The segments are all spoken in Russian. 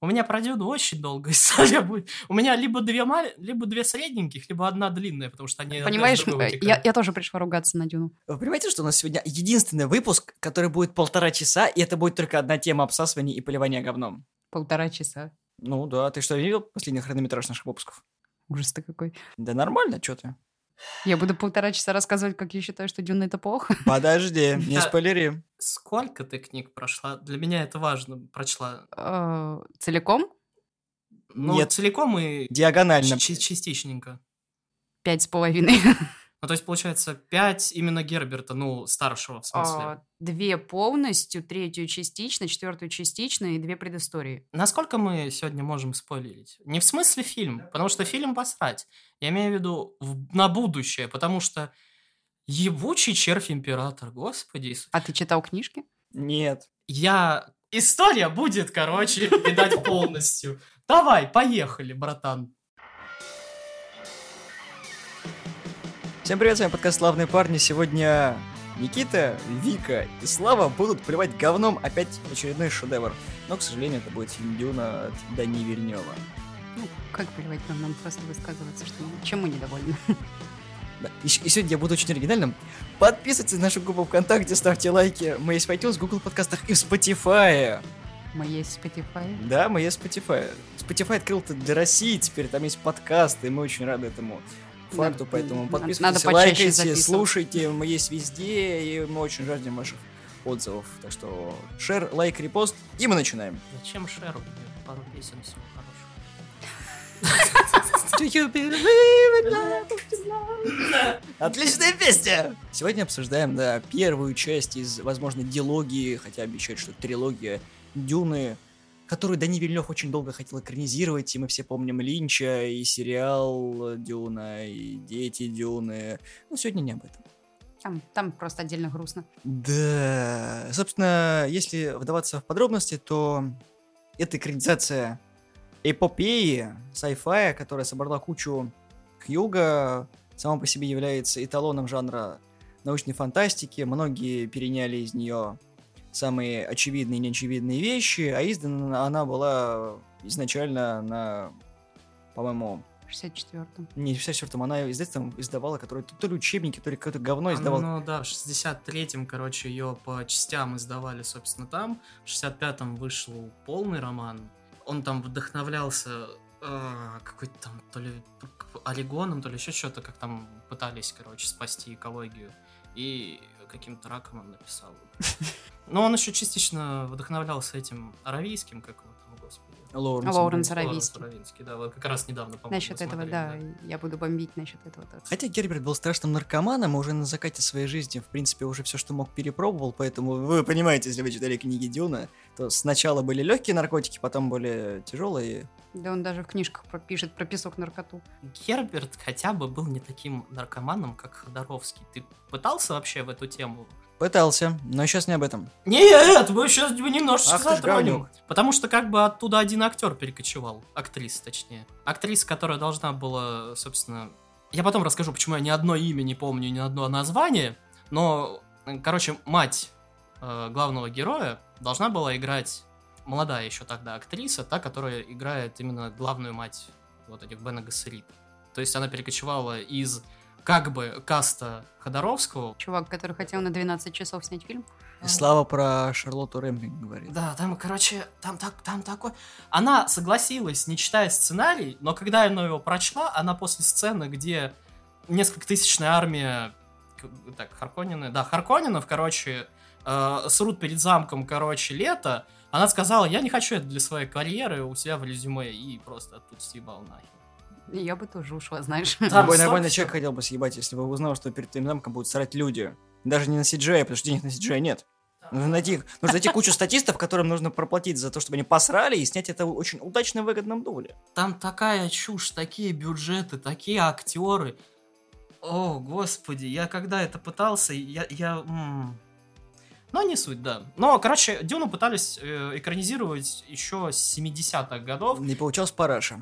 У меня про Дюну очень долго история будет. У меня либо две, мали... либо две средненьких, либо одна длинная, потому что они... Понимаешь, я, я тоже пришла ругаться на Дюну. Вы понимаете, что у нас сегодня единственный выпуск, который будет полтора часа, и это будет только одна тема обсасывания и поливания говном? Полтора часа. Ну да, ты что, видел последний хронометраж наших выпусков? Ужас-то какой. Да нормально, что ты? Я буду полтора часа рассказывать, как я считаю, что Дюна это плохо. Подожди, не спойлери. Сколько ты книг прошла? Для меня это важно. Прочла. Э, целиком? Ну, Нет. целиком и Диагонально. частичненько. Пять с половиной. Ну, то есть, получается, пять именно Герберта, ну, старшего, в смысле. А, Две полностью, третью частично, четвертую частично и две предыстории. Насколько мы сегодня можем спойлерить? Не в смысле фильм, потому что фильм посрать. Я имею в виду в- на будущее, потому что ебучий червь-император, господи. Иисус. А ты читал книжки? Нет. Я... История будет, короче, видать полностью. Давай, поехали, братан. Всем привет, с вами подкаст «Славные парни». Сегодня Никита, Вика и Слава будут плевать говном опять очередной шедевр. Но, к сожалению, это будет фильм Дюна от Дани Вильнева. Ну, как поливать нам, нам просто высказываться, что чем мы недовольны. Да. И, и сегодня я буду очень оригинальным. Подписывайтесь на нашу группу ВКонтакте, ставьте лайки. Мы есть в iTunes, Google подкастах и в Spotify. Мы есть в Spotify. Да, мы есть в Spotify. Spotify открыл-то для России, теперь там есть подкасты, и мы очень рады этому факту, Надо- поэтому надо подписывайтесь, почаще лайкайте, слушайте, мы есть везде, и мы очень жаждем ваших отзывов. Так что шер, лайк, репост, и мы начинаем. Зачем Шеру? Пару песен всего хорошего. Отличная песня! Сегодня обсуждаем, да, первую часть из, возможно, дилогии, хотя обещают, что трилогия Дюны, которую Дани Вильнев очень долго хотел экранизировать, и мы все помним Линча, и сериал Дюна, и Дети Дюны. Но сегодня не об этом. Там, там просто отдельно грустно. Да, собственно, если вдаваться в подробности, то это экранизация эпопеи, sci-fi, которая собрала кучу Хьюга, сама по себе является эталоном жанра научной фантастики. Многие переняли из нее самые очевидные и неочевидные вещи, а издана она была изначально на, по-моему, В 64-м. не в 64-м, она издательством издавала, которое то, то ли учебники, то ли какое-то говно издавала. Ну да, в 63-м, короче, ее по частям издавали, собственно, там. В 65-м вышел полный роман. Он там вдохновлялся э, какой-то там то ли орегоном, то ли еще что-то, как там пытались, короче, спасти экологию. И каким-то раком он написал. Но он еще частично вдохновлялся этим аравийским, как его там, господи. Лоуренс. Лоуренс Аравийский. Аравийский, да, вот как раз недавно, по-моему, Насчет этого, смотрели, да, я буду бомбить насчет этого. тоже. Хотя Герберт был страшным наркоманом, уже на закате своей жизни, в принципе, уже все, что мог, перепробовал, поэтому вы понимаете, если вы читали книги Дюна, то сначала были легкие наркотики, потом более тяжелые. Да он даже в книжках пишет про песок наркоту. Герберт хотя бы был не таким наркоманом, как Ходоровский. Ты пытался вообще в эту тему? Пытался, но сейчас не об этом. Нет, мы сейчас немножечко Ах затронем. Потому что как бы оттуда один актер перекочевал. Актриса, точнее. Актриса, которая должна была, собственно... Я потом расскажу, почему я ни одно имя не помню, ни одно название. Но, короче, мать э, главного героя должна была играть молодая еще тогда актриса, та, которая играет именно главную мать вот этих Бена Гессерит. То есть она перекочевала из как бы каста Ходоровского Чувак, который хотел на 12 часов снять фильм. И Слава про Шарлотту Рэмблинг говорит. Да, там, короче, там, так, там такой... Она согласилась, не читая сценарий, но когда она его прочла, она после сцены, где несколько тысячная армия... Так, Харконины... Да, Харконинов, короче, э, срут перед замком, короче, лето, она сказала, я не хочу это для своей карьеры у себя в резюме, и просто оттуда съебал нахер. Я бы тоже ушла, знаешь. Там Любой нормальный человек хотел бы съебать, если бы узнал, что перед твоим замком будут срать люди. Даже не на CGI, потому что денег на CGI нет. Нужно найти, нужно найти кучу статистов, которым нужно проплатить за то, чтобы они посрали и снять это в очень удачно выгодном дубле. Там такая чушь, такие бюджеты, такие актеры. О, господи, я когда это пытался, я... я м. Но не суть, да. Но, короче, Дюну пытались э, экранизировать еще с 70-х годов. Не получалось параша.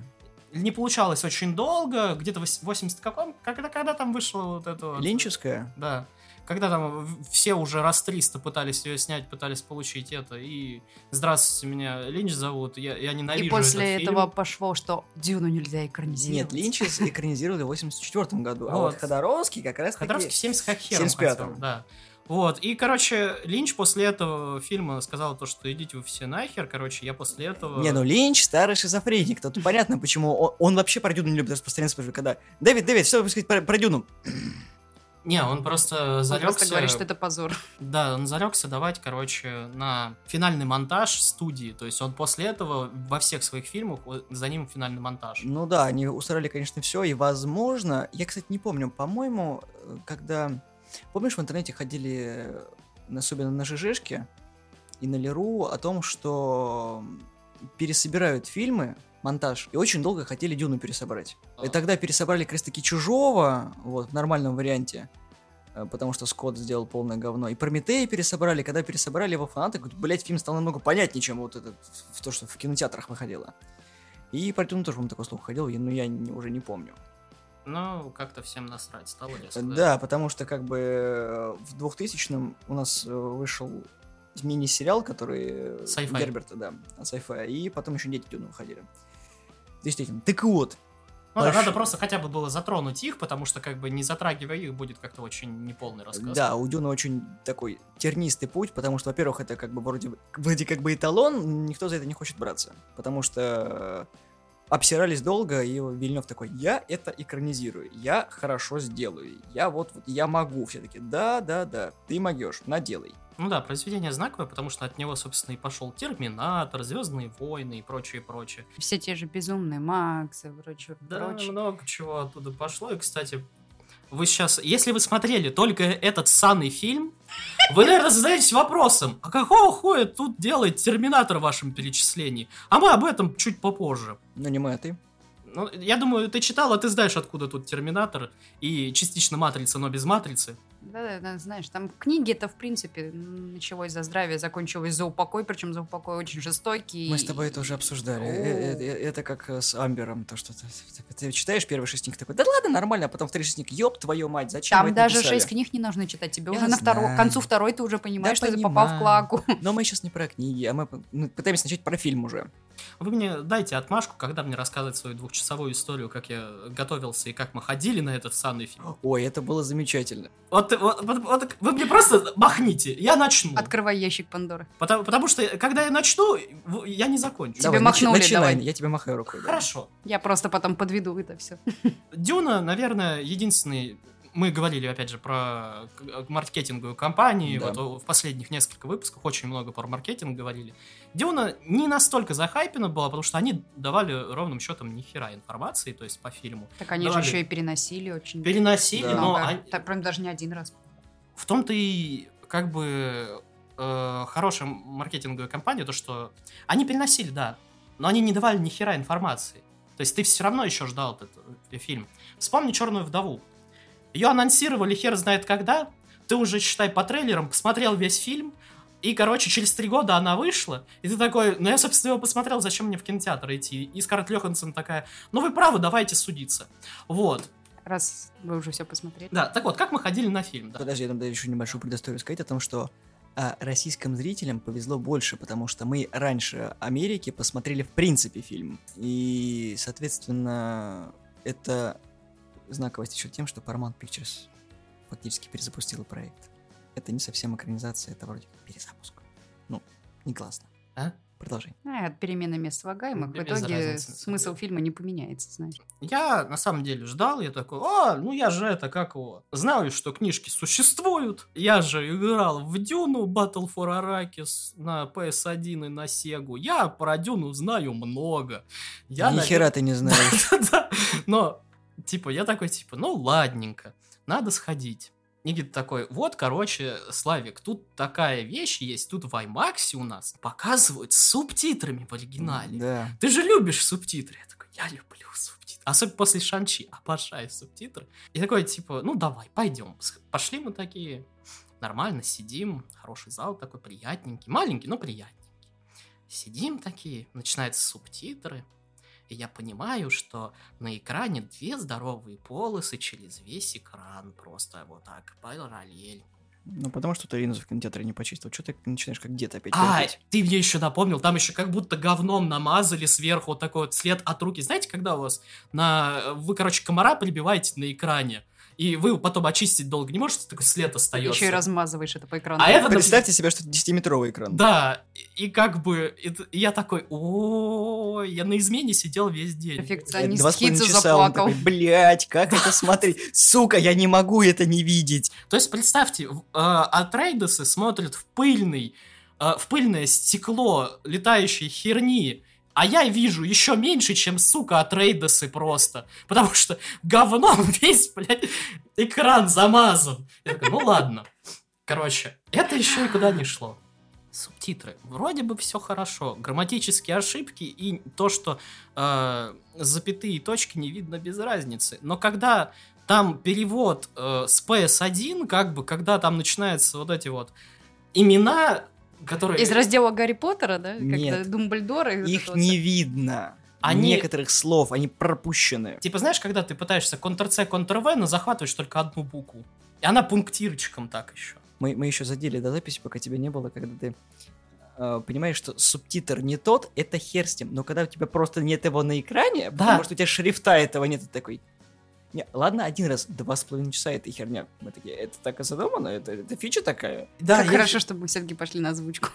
Не получалось очень долго, где-то в 80 каком... Когда, когда там вышло вот это... вот- Линческая? Да. когда там все уже раз 300 пытались ее снять, пытались получить это, и здравствуйте, меня Линч зовут, я, я ненавижу И после этот этого фильм. пошло, что Дюну нельзя экранизировать. Нет, Линч экранизировали в 84 году, а вот Вот. Ходоровский как раз. Ходоровский в 70 как хером 75-м. хотел, да. Вот, и, короче, Линч после этого фильма сказал то, что идите вы все нахер, короче, я после этого... Не, ну Линч старый шизофреник. Тут понятно, почему он, он вообще про Дюну не любит распространяться, потому что когда... Дэвид, Дэвид, все сказать про, про Дюну. Не, он просто Он зарекся... просто говорит, что это позор. Да, он зарекся давать, короче, на финальный монтаж студии. То есть он после этого во всех своих фильмах за ним финальный монтаж. Ну да, они устроили, конечно, все, и возможно... Я, кстати, не помню, по-моему, э, когда... Помнишь, в интернете ходили, э, особенно на ЖЖшке и на Леру, о том, что пересобирают фильмы, монтаж, и очень долго хотели Дюну пересобрать. И А. тогда пересобрали как Чужого, вот, в нормальном варианте, э, потому что Скотт сделал полное говно. И Прометея пересобрали, когда пересобрали его фанаты, говорят, блять, фильм стал намного понятнее, чем вот этот, в то, что в кинотеатрах выходило. И про Дюну тоже, по такой слух ходил, я- но я не- уже не помню. Ну, как-то всем насрать стало резко. Да, потому что как бы в 2000-м у нас э, вышел мини-сериал, который... Sci-fi. Герберта, да, sci и потом еще «Дети Дюны» выходили. Действительно. Так вот, Ну да, Пош- надо просто хотя бы было затронуть их, потому что, как бы, не затрагивая их, будет как-то очень неполный рассказ. Да, у Дюна очень такой тернистый путь, потому что, во-первых, это как бы вроде, вроде как бы эталон, никто за это не хочет браться. Потому что обсирались долго, и Вильнев такой, я это экранизирую, я хорошо сделаю, я вот, вот я могу все-таки, да, да, да, ты могешь, наделай. Ну да, произведение знаковое, потому что от него, собственно, и пошел Терминатор, Звездные войны и прочее, прочее. Все те же безумные Максы, прочее, Да, прочее. много чего оттуда пошло. И, кстати, вы сейчас, если вы смотрели только этот санный фильм, вы, наверное, задаетесь вопросом, а какого хуя тут делает Терминатор в вашем перечислении? А мы об этом чуть попозже. Ну, не мы, а ты. Ну, я думаю, ты читал, а ты знаешь, откуда тут Терминатор и частично Матрица, но без Матрицы. Да, да, знаешь, там книги это в принципе началось за здравие, закончилось за упокой, причем за упокой очень жестокий. Мы с тобой это уже обсуждали. Э, э, э, Это как с Амбером, то, что ты, читаешь первый шестник такой, да ладно, нормально, а потом второй шестник, ёб твою мать, зачем Там даже написали?» шесть книг не нужно читать. Тебе уже на к концу второй ты уже понимаешь, что ты попал в клаку. Но мы сейчас не про книги, а мы пытаемся начать про фильм уже. Вы мне дайте отмашку, когда мне рассказывать свою двухчасовую историю, как я готовился и как мы ходили на этот санный фильм. Ой, это было замечательно. Вот, вот- вот- вот вы мне просто махните, я начну. Открывай ящик Пандоры. Потому, потому что, когда я начну, я не закончу. Тебе Давай, махнули, начинай, давай. я тебе махаю рукой. да. Хорошо. Я просто потом подведу это все. Дюна, наверное, единственный... Мы говорили, опять же, про к- маркетинговую компанию. Да. Вот в последних нескольких выпусках очень много про маркетинг говорили. Дюна не настолько захайпена была, потому что они давали ровным счетом ни хера информации, то есть по фильму. Так они Давали. же еще и переносили очень Переносили, Да. но они- Так, прям даже не один раз. в том-то и как бы э, хорошая маркетинговая компания, то что они переносили, да, но они не давали ни хера информации. То есть ты все равно еще ждал этот э, фильм. Вспомни Черную вдову. Ее анонсировали хер знает когда. Ты уже, считай, по трейлерам посмотрел весь фильм. И, короче, через три года она вышла. И ты такой, ну я, собственно, его посмотрел, зачем мне в кинотеатр идти? И Скарлетт Йоханссон такая, ну вы правы, давайте судиться. Вот. Раз вы уже все посмотрели. Да, так вот, как мы ходили на фильм, да. Подожди, я надо еще небольшую предысторию сказать о том, что а, российским зрителям повезло больше, потому что мы раньше Америки посмотрели в принципе фильм. И, соответственно, это знаковость еще тем, что Paramount Pictures фактически перезапустила проект. Это не совсем экранизация, это вроде как перезапуск. Ну, не классно. А? Продолжай. А, от перемены мест слагаемых в итоге разницы. смысл фильма не поменяется, знаешь. Я на самом деле ждал, я такой, а, ну я же это, как его, знаю, что книжки существуют, я же играл в Дюну Battle for Arrakis на PS1 и на Sega, я про Дюну знаю много. Я, Ни хера ты не знаешь. Но, типа, я такой, типа, ну ладненько, надо сходить. Никита такой, вот, короче, Славик, тут такая вещь есть, тут в IMAX у нас показывают с субтитрами в оригинале. Да. Ты же любишь субтитры. Я такой, я люблю субтитры. Особенно после Шанчи. Обожаю субтитры. И такой, типа, ну давай, пойдем. Пошли мы такие, нормально сидим. Хороший зал такой, приятненький. Маленький, но приятненький. Сидим такие, начинаются субтитры. И я понимаю, что на экране две здоровые полосы через весь экран. Просто вот так, параллель. Ну, потому что ты линзу в кинотеатре не почистил. Что ты начинаешь как где-то опять А, ты мне еще напомнил, там еще как будто говном намазали сверху вот такой вот след от руки. Знаете, когда у вас на... Вы, короче, комара прибиваете на экране, и вы потом очистить долго не можете, такой след остается. Еще и размазываешь это по экрану. А это, Представьте себе, что это 10-метровый экран. Да, и, как бы, я такой, о, я на измене сидел весь день. Перфекционист Два с половиной он заплакал. такой, блять, как это смотреть? Сука, я не могу это не видеть. То есть представьте, э, Атрейдесы смотрят в пыльный, э, в пыльное стекло летающей херни, а я вижу еще меньше, чем, сука, Атрейдесы просто. Потому что говном весь, блядь, экран замазан. Я такой, ну ладно. Короче, это еще никуда не шло. Субтитры. Вроде бы все хорошо. Грамматические ошибки и то, что э, запятые и точки не видно без разницы. Но когда там перевод э, с PS1, как бы, когда там начинаются вот эти вот имена, которые... Из раздела Гарри Поттера, да? Нет. Вот Их вот не видно. Они- Некоторых слов, они пропущены. Типа, знаешь, когда ты пытаешься Ctrl-C, Ctrl-V, но захватываешь только одну букву. И она пунктирчиком так еще. Мы, мы еще задели до записи, пока тебя не было, когда ты э, понимаешь, что субтитр не тот, это хер с ним. Но когда у тебя просто нет его на экране, Да. потому что у тебя шрифта этого нет, ты такой... Не, ладно, один раз, два с половиной часа эта херня. Мы такие, это так и задумано? Это, это фича такая? Да, Как я- хорошо, что мы все-таки пошли на озвучку.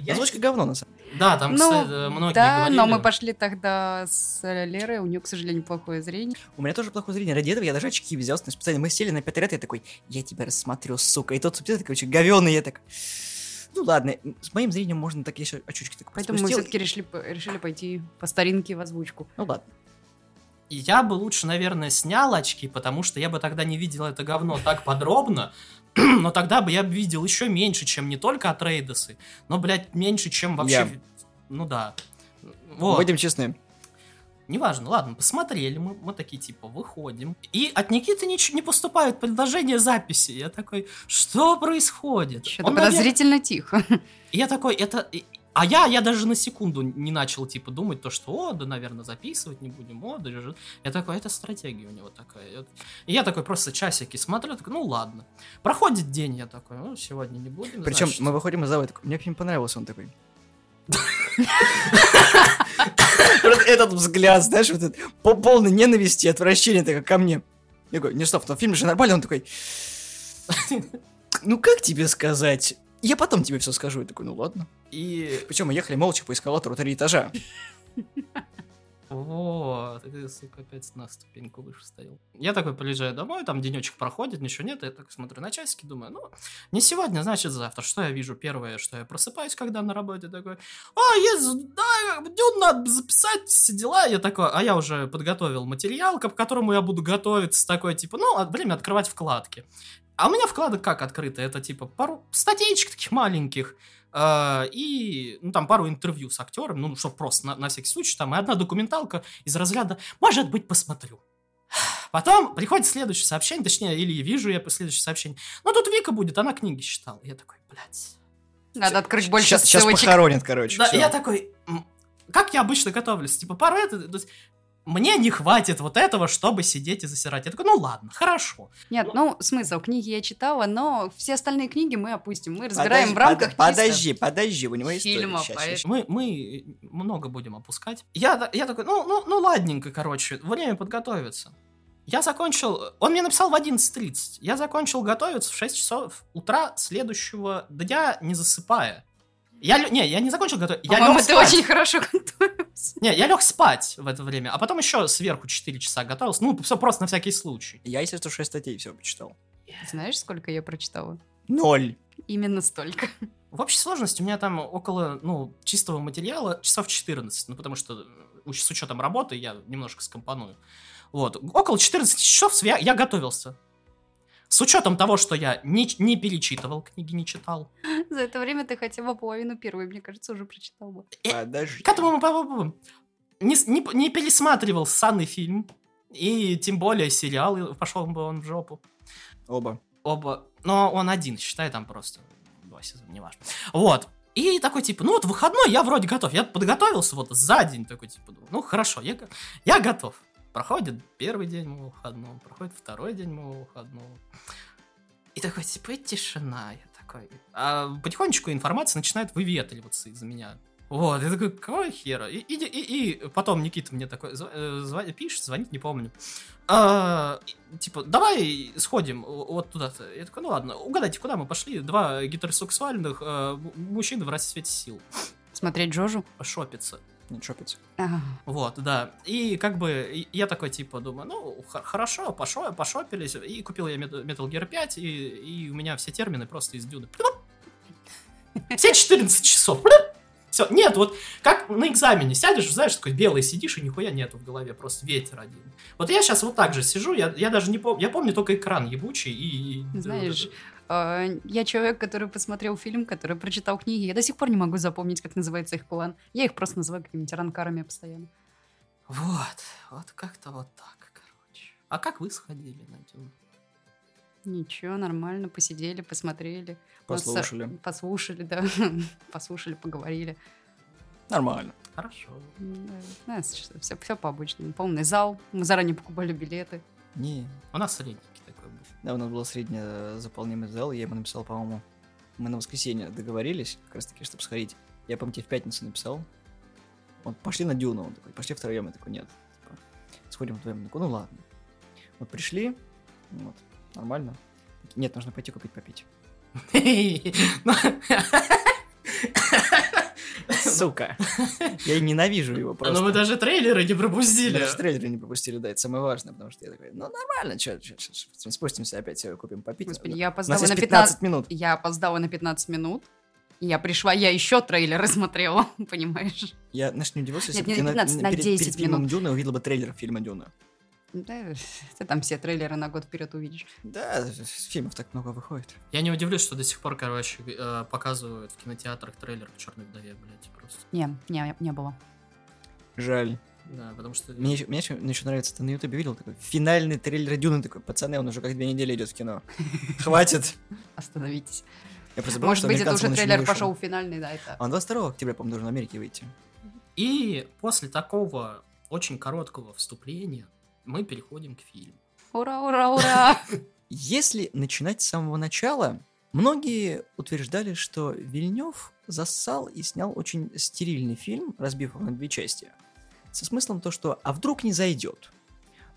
я- Озвучка говно, на самом деле. Да, там, Ну, кстати, многие да, говорили. но мы пошли тогда с Лерой, у нее, к сожалению, плохое зрение. У меня тоже плохое зрение. Ради этого я даже очки взял. Специально мы сели на пятый ряд, я такой, я тебя рассмотрю, сука. И тот субтитр такой, очень говёный, я так... Ну ладно, с моим зрением можно так еще очучки так Поэтому мы все-таки решили, решили пойти по старинке в озвучку. Ну ладно. Я бы лучше, наверное, снял очки, потому что я бы тогда не видел это говно так подробно, но тогда бы я бы видел еще меньше, чем не только от Рейдесы, но, блядь, меньше, чем вообще... Я. Ну да. Вот. Будем честны. Неважно, ладно, посмотрели мы, мы такие, типа, выходим. И от Никиты ничего не поступает предложение записи. Я такой, что происходит? Что-то Он, наверное- подозрительно тихо. И я такой, это... А я, я даже на секунду не начал, типа, думать то, что, о, да, наверное, записывать не будем, о, да, же». Я такой, это стратегия у него такая. И я такой просто часики смотрю, такой, ну, ладно. Проходит день, я такой, ну, сегодня не будем, Причем значит». мы выходим из зала, такой, мне фильм понравился, он такой. Этот взгляд, знаешь, вот этот по- полный ненависти и отвращения такой ко мне. Я говорю, не стоп, но фильм же нормальный, он такой... Ну как тебе сказать? Я потом тебе все скажу. Я такой, ну ладно. И Причем мы ехали молча по эскалатору три этажа. Вот, ты, сука, опять на ступеньку выше стоял. Я такой приезжаю домой, там денечек проходит, ничего нет, я так смотрю на часики, думаю, ну, не сегодня, значит завтра. Что я вижу? Первое, что я просыпаюсь, когда на работе, такой, а, есть, да, дню надо записать все дела. Я такой, а я уже подготовил материал, к которому я буду готовиться, такой, типа, ну, а, время открывать вкладки. А у меня вкладок как открыто? Это, типа, пару статейчик таких маленьких, э, и, ну, там, пару интервью с актером, ну, чтобы просто на, на всякий случай, там, и одна документалка из разряда «может быть, посмотрю». Потом приходит следующее сообщение, точнее, или вижу я следующее сообщение. Ну, тут Вика будет, она книги читала. Я такой, блядь. Надо открыть больше Сейчас, сейчас похоронят, короче. Да, всё. я такой, как я обычно готовлюсь? Типа, пару это... то есть, мне не хватит вот этого, чтобы сидеть и засирать. Я такой, ну ладно, хорошо. Нет, ну, смысл, книги я читала, но все остальные книги мы опустим. Мы разбираем Подожди, в рамках под- Подожди, подожди, у него история. фильма, Щас, поэт- щас. Мы, мы много будем опускать. Я, я такой, ну, ну, ну ладненько, короче, время подготовиться. Я закончил, он мне написал в 11.30. Я закончил готовиться в 6 часов утра следующего дня, не засыпая. Я, не, я не закончил готовиться. Я лег ты спать. очень хорошо готовился. Не, я лег спать в это время, а потом еще сверху 4 часа готовился. Ну, все просто на всякий случай. Я, если что, 6 статей все почитал. Знаешь, сколько я прочитала? Ноль. Именно столько. В общей сложности у меня там около, ну, чистого материала часов 14, ну, потому что э, с учетом работы я немножко скомпоную. Вот, около 14 часов я, я готовился. С учетом того, что я не, не перечитывал книги, не читал. За это время ты хотя бы половину первой, мне кажется, уже прочитал бы. Подожди. К этому мы попробуем. Не, не, не пересматривал ссаный фильм, и тем более сериал, пошел бы он в жопу. Оба. Оба. Но он один, считай, там просто два сезона, неважно. Вот. И такой, типа, ну вот выходной, я вроде готов. Я подготовился вот за день, такой, типа, ну хорошо, я, я готов. Проходит первый день моего выходного, проходит второй день моего выходного. И такой, типа, тишина. Я такой... А потихонечку информация начинает выветриваться из меня. Вот, я такой, какого хера? И, и, и, и потом Никита мне такой зв- э, пишет, звонит, не помню. А, типа, давай сходим вот туда-то. Я такой, ну ладно, угадайте, куда мы пошли? Два гетеросексуальных э, мужчины в расцвете сил. Смотреть Джожу? Шопиться. Не шопится. Ага. Вот, да. И как бы я такой, типа, думаю, ну, хорошо, пошо, пошопились. И купил я Met- Metal Gear 5, и, и у меня все термины просто из дюны. Все 14 часов. Все, нет, вот как на экзамене сядешь, знаешь, такой белый сидишь, и нихуя нету в голове, просто ветер один. Вот я сейчас вот так же сижу, я, я даже не помню, я помню только экран ебучий и... Знаешь, э, я человек, который посмотрел фильм, который прочитал книги. Я до сих пор не могу запомнить, как называется их план. Я их просто называю какими-нибудь ранкарами постоянно. Вот, вот как-то вот так, короче. А как вы сходили на Дюну? Ничего, нормально, посидели, посмотрели. У нас, Послушали. Послушали, да. Послушали, поговорили. Нормально. Хорошо. все, все по обычному. Полный зал. Мы заранее покупали билеты. Не. У нас был. Да, у нас был средний заполнимый зал, я ему написал, по-моему, мы на воскресенье договорились, как раз таки, чтобы сходить. Я, по-моему, тебе в пятницу написал. Вот, пошли на Дюну, он такой, пошли втроем, я такой, нет. Типа, сходим вдвоем, такой, ну ладно. Вот пришли, вот, нормально. Нет, нужно пойти купить попить. Сука. Я ненавижу его просто. Ну вы даже трейлеры не пропустили. Даже трейлеры не пропустили, да, это самое важное, потому что я такой, ну нормально, что, спустимся опять, купим попить. Господи, я опоздала на 15 15 минут. Я опоздала на 15 минут. Я пришла, я еще трейлеры смотрела, понимаешь? Я, знаешь, не удивился, если бы ты на 15, на перед, 10 перед фильмом минут. Дюна увидела бы трейлер фильма Дюна. Да, ты там все трейлеры на год вперед увидишь. Да, фильмов так много выходит. Я не удивлюсь, что до сих пор, короче, э, показывают в кинотеатрах трейлер к Черной вдове, блядь, просто. Не, не, не было. Жаль. Да, потому что... Мне еще, мне еще, мне еще нравится, ты на ютубе видел такой финальный трейлер Дюны такой, пацаны, он уже как две недели идет в кино. Хватит. Остановитесь. Я просто забыл, Может что быть, это уже трейлер пошел финальный, да, это. Он 22 октября, по-моему, должен в Америке выйти. И после такого очень короткого вступления мы переходим к фильму. Ура, ура, ура! Если начинать с самого начала, многие утверждали, что Вильнев зассал и снял очень стерильный фильм, разбив его на две части. Со смыслом то, что «а вдруг не зайдет?».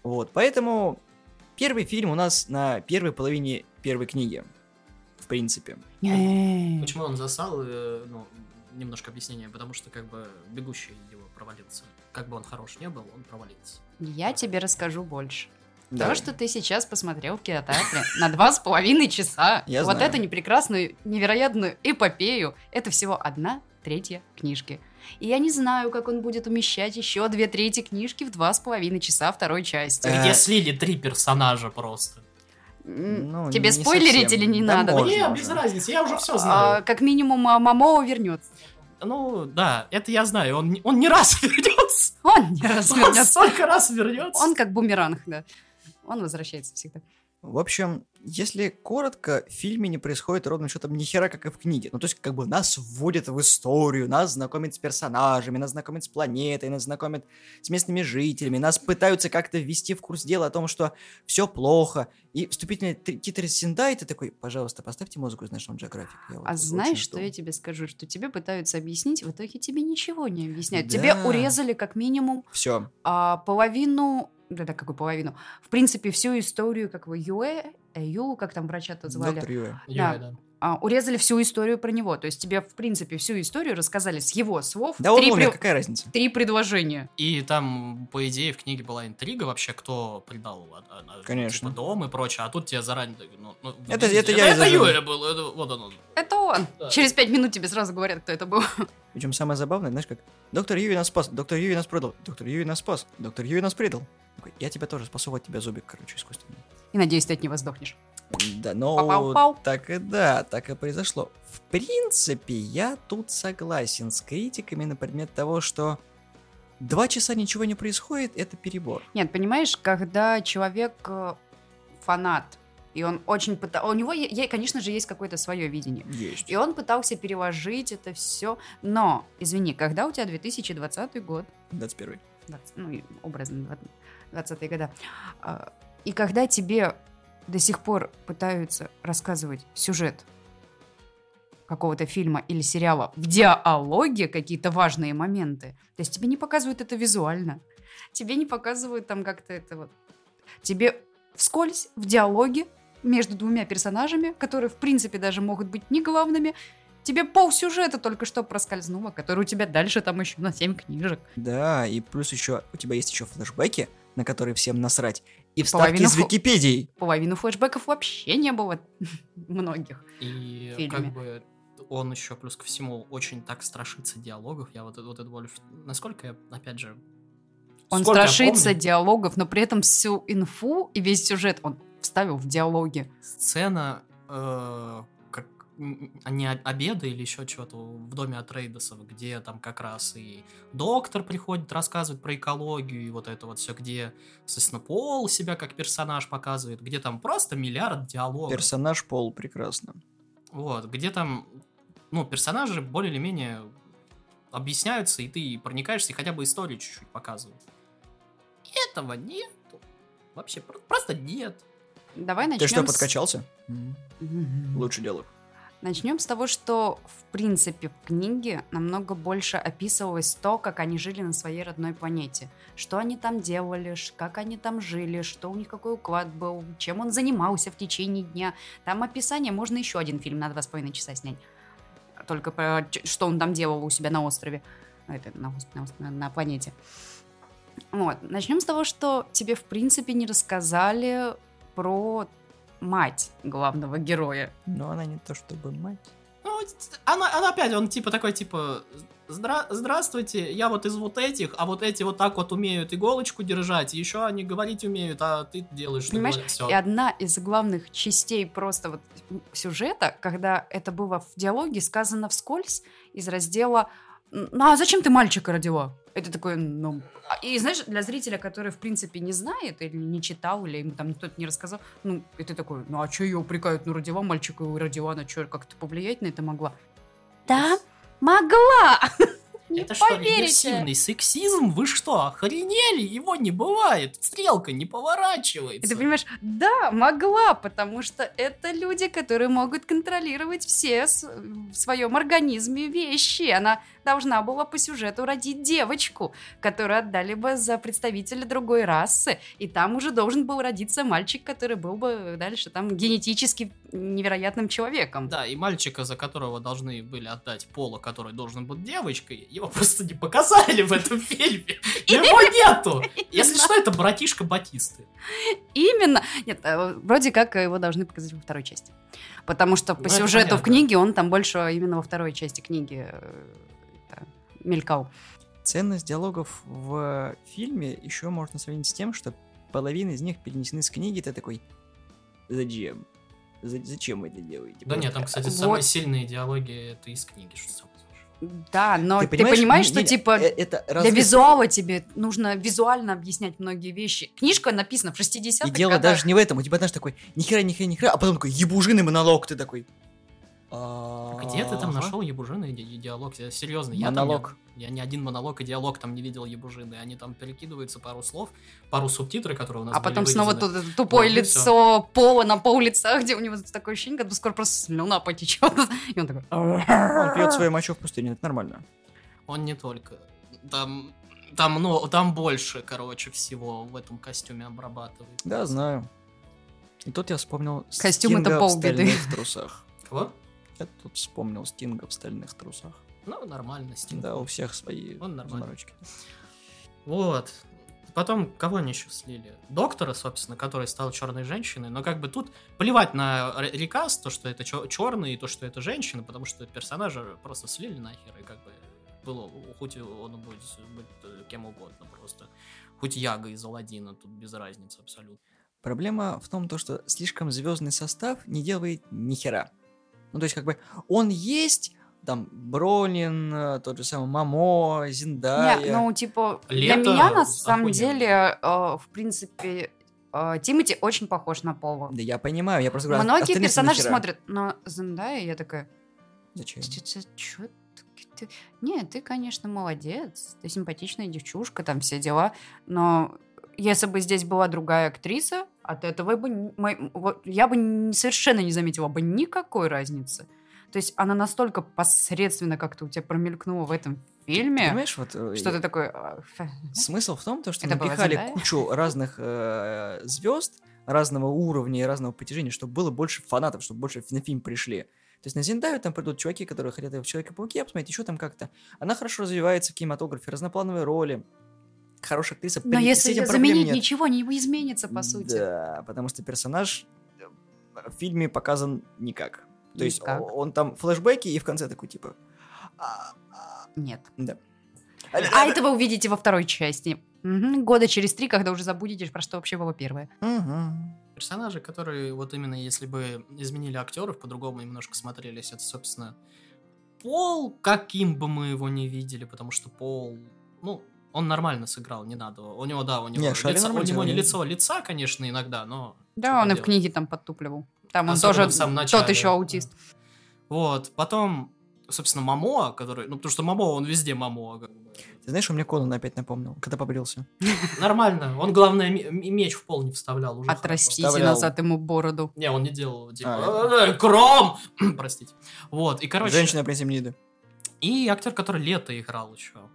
Вот, поэтому первый фильм у нас на первой половине первой книги, в принципе. Не. Почему он засал, э, ну, немножко объяснения, потому что как бы бегущий его провалился. Как бы он хорош не был, он провалится. Я тебе расскажу больше. Давай. То, что ты сейчас посмотрел в кинотеатре на два с половиной часа. Я вот знаю. эту непрекрасную, невероятную эпопею. Это всего одна третья книжки. И я не знаю, как он будет умещать еще две трети книжки в два с половиной часа второй части. Э, Где слили три персонажа просто. Ну, Тебе не спойлерить совсем. или не Да надо? можно Не, без разницы, я уже все А, знаю. как минимум, а, Мамо вернется. Ну, да, это я знаю, он, не- он не раз вернется. Он не раз Он вернется. столько раз вернется. Он как бумеранг, да. Он возвращается всегда. В общем, если коротко, в фильме не происходит ровным счетом ни хера, как и в книге. Ну, то есть, как бы нас вводят в историю, нас знакомят с персонажами, нас знакомят с планетой, нас знакомят с местными жителями, нас пытаются как-то ввести в курс дела о том, что все плохо. И вступительный три- титр Синда, и ты такой, пожалуйста, поставьте музыку из National Geographic. Я вот А знаешь, что я тебе скажу? Что тебе пытаются объяснить, в итоге тебе ничего не объясняют. Да. Тебе урезали как минимум Все. а, половину... Да, да, какую половину? В принципе, всю историю, как вы, Юэ, э, Ю, как там врача-то звали, Доктор Юэ. Да. да. А, урезали всю историю про него. То есть тебе, в принципе, всю историю рассказали с его слов. Да он три, умер, пред- какая разница? три предложения. И там, по идее, в книге была интрига вообще, кто предал а, а, а, Конечно. типа, дом и прочее, а тут тебе заранее... ну, ну, Это- видите, это я это. Юля был, это, вот он. он. Это он. Да. Через пять минут тебе сразу говорят, кто это был. Причем самое забавное, знаешь, как доктор Юи нас спас, доктор Юи нас продал, доктор Юи нас спас, доктор Юи нас предал. Я тебя тоже спасу, вот тебя зубик, короче, искусственный. И надеюсь, ты от него сдохнешь. Да, ну, Пау-пау-пау. так и да, так и произошло. В принципе, я тут согласен с критиками на предмет того, что два часа ничего не происходит, это перебор. Нет, понимаешь, когда человек э, фанат, и он очень пытался... У него, конечно же, есть какое-то свое видение. Есть. И он пытался переложить это все. Но, извини, когда у тебя 2020 год, 21 20 ну, образно 20 20-е года, а, и когда тебе до сих пор пытаются рассказывать сюжет какого-то фильма или сериала в диалоге какие-то важные моменты. То есть тебе не показывают это визуально. Тебе не показывают там как-то это вот. Тебе вскользь в диалоге между двумя персонажами, которые, в принципе, даже могут быть не главными, тебе пол сюжета только что проскользнуло, который у тебя дальше там еще на 7 книжек. Да, и плюс еще у тебя есть еще флешбеки, на которые всем насрать. И вставки Половину из Википедии. Половину флешбеков вообще не было многих. И фильме. как бы он еще плюс ко всему очень так страшится диалогов. Я вот, вот это более... Насколько я, опять же... Он страшится помню, диалогов, но при этом всю инфу и весь сюжет он вставил в диалоги. сцена, э, не о- обеда или еще чего-то в доме от Рейдосов, где там как раз и доктор приходит рассказывать про экологию и вот это вот все, где, собственно, Пол себя как персонаж показывает, где там просто миллиард диалогов. Персонаж Пол прекрасно. Вот, где там, ну, персонажи более или менее объясняются, и ты проникаешься, и хотя бы историю чуть-чуть показывают. Этого нет. Вообще, про- просто нет. Давай Ты начнем. что, с- подкачался? Мгм. Лучше диалог. Начнем с того, что в принципе в книге намного больше описывалось то, как они жили на своей родной планете. Что они там делали, как они там жили, что у них какой уклад был, чем он занимался в течение дня. Там описание, можно еще один фильм на два с половиной часа снять. Только про что он там делал у себя на острове. Это, на, на на- на планете. Вот. Начнем с того, что тебе в принципе не рассказали про мать главного героя. Но она не то чтобы мать. Ну, она, она опять, он типа такой, типа, «Здра- здравствуйте, я вот из вот этих, а вот эти вот так вот умеют иголочку держать, и еще они говорить умеют, а ты делаешь, Понимаешь, говорят, всё». И одна из главных частей просто вот сюжета, когда это было в диалоге сказано вскользь из раздела «Ну а зачем ты мальчика родила?» Это такое, ну... а- И знаешь, для зрителя, который, в принципе, не знает или не читал, или ему там кто-то не рассказал, ну, и ты такой, ну а что ее упрекают? Ну, родила мальчика, и родила, она что, как-то повлиять на это могла? Да, могла! Не Это что, реверсивный сексизм? Вы что, охренели? Его не бывает. Стрелка не поворачивается. ты понимаешь, да, могла, потому что это люди, которые могут контролировать все в своем организме вещи. Она должна была по сюжету родить девочку, которую отдали бы за представителя другой расы, и там уже должен был родиться мальчик, который был бы дальше там генетически невероятным человеком. Да, и мальчика, за которого должны были отдать Пола, который должен быть девочкой, его просто не показали в этом фильме. Его нету! Если что, это братишка Батисты. Именно. Нет, э, вроде как его должны показать во второй части. Потому что по Ну, сюжету в книге он там больше именно во второй части книги э, мелькал. Ценность диалогов в фильме еще можно сравнить с тем, что половина из них перенесены с книги. Ты такой, зачем? За- Зачем вы это делаете? Да нет, там, кстати, Вот. самые сильные диалоги это из книги, что сам знаешь. Да, но ты понимаешь, что Не, не, типа э, это для разве- визуала тебе нужно визуально объяснять многие вещи. Книжка написана в 60-х И дело годах. даже не в этом. У тебя, знаешь, такой, нихера, нихера, нихера, а потом такой ебужиный монолог, ты такой... «А, Где ты там ага». нашел ебужины и ди- диалог? Серьезно, я Монолог. я ни один монолог и диалог там не видел ебужины. Они там перекидываются пару слов, пару субтитры, которые у нас А были потом снова тупое лицо Пола на пол лица, где у него такое ощущение, как бы скоро просто слюна потечет. И он такой... Он пьет свою мочу в пустыне, это нормально. Он не только. Там, там, ну, там больше, короче, всего в этом костюме обрабатывает. Да, знаю. И тут я вспомнил Костюм это Стинга в полбеды. стальных трусах. Кого? Я тут вспомнил Стинга в стальных трусах. Ну, нормально, Стинг. Да, у всех свои Он нормально. заморочки. Вот. Потом кого они еще слили? Доктора, собственно, который стал черной женщиной. Но как бы тут плевать на р- рекас, то, что это черный, и то, что это женщина, потому что персонажа просто слили нахер, и как бы было, хоть он будет быть э, кем угодно просто. Хоть Яга из Аладдина, тут без разницы абсолютно. Проблема в том, то, что слишком звездный состав не делает ни хера. Ну, то есть, как бы, он есть, там, Бронин, э, тот же самый Мамо, Зиндая. Не, ну, типа, для Лето меня, на самом охуенно. деле, э, в принципе, э, Тимати очень похож на Пола. Да я понимаю, я просто говорю, Многие персонажи нахера? смотрят на Зендая, и я такая, Зачем? Чё ты? Не, ты, конечно, молодец, ты симпатичная девчушка, там все дела, но если бы здесь была другая актриса, От этого бы я бы совершенно не заметила бы никакой разницы. То есть она настолько посредственно как-то у тебя промелькнула в этом фильме, Понимаешь, вот э, что ты такой... а, ф- смысл в том, то, что Это было напихали Зендая? кучу разных звезд, разного уровня и разного притяжения, чтобы было больше фанатов, чтобы больше на фильм пришли. То есть на Зендаю там придут чуваки, которые хотят в Человека-пауке посмотреть, еще там как-то. Она хорошо развивается в кинематографе, разноплановые роли, хорошая актриса. Но при- если заменить, нет. ничего не изменится, по сути. Да, потому что персонаж э, в фильме показан никак. То есть Никак. о- он там флешбеки и в конце такой типа... «А, а». Нет. Да. А это вы увидите во второй части. Мгм, Года через три, когда уже забудете, про что вообще было первое. Мгм. Персонажи, которые вот именно если бы изменили актеров, по-другому немножко смотрелись, это, собственно, Пол, каким бы мы его не видели, потому что Пол, ну, он нормально сыграл, не надо. У него, да, у него, Не, лицо, у него не лицо лица, конечно, иногда, но... Да, что он и в книге там подтупливал. Там он Особенно тоже в самом тот начале. еще аутист. Вот, потом, собственно, Мамоа, который... Ну, потому что Мамоа, он везде Мамоа. как бы. Ты знаешь, он мне Конан опять напомнил, когда побрился. Нормально. Он, главное, меч в пол не вставлял уже. Отрастите Вставлял. назад ему бороду. Не, он не делал, типа, А, «Э, Кром! Простите. Вот, и, короче... Женщина при Земниды. И актер, который лето играл еще.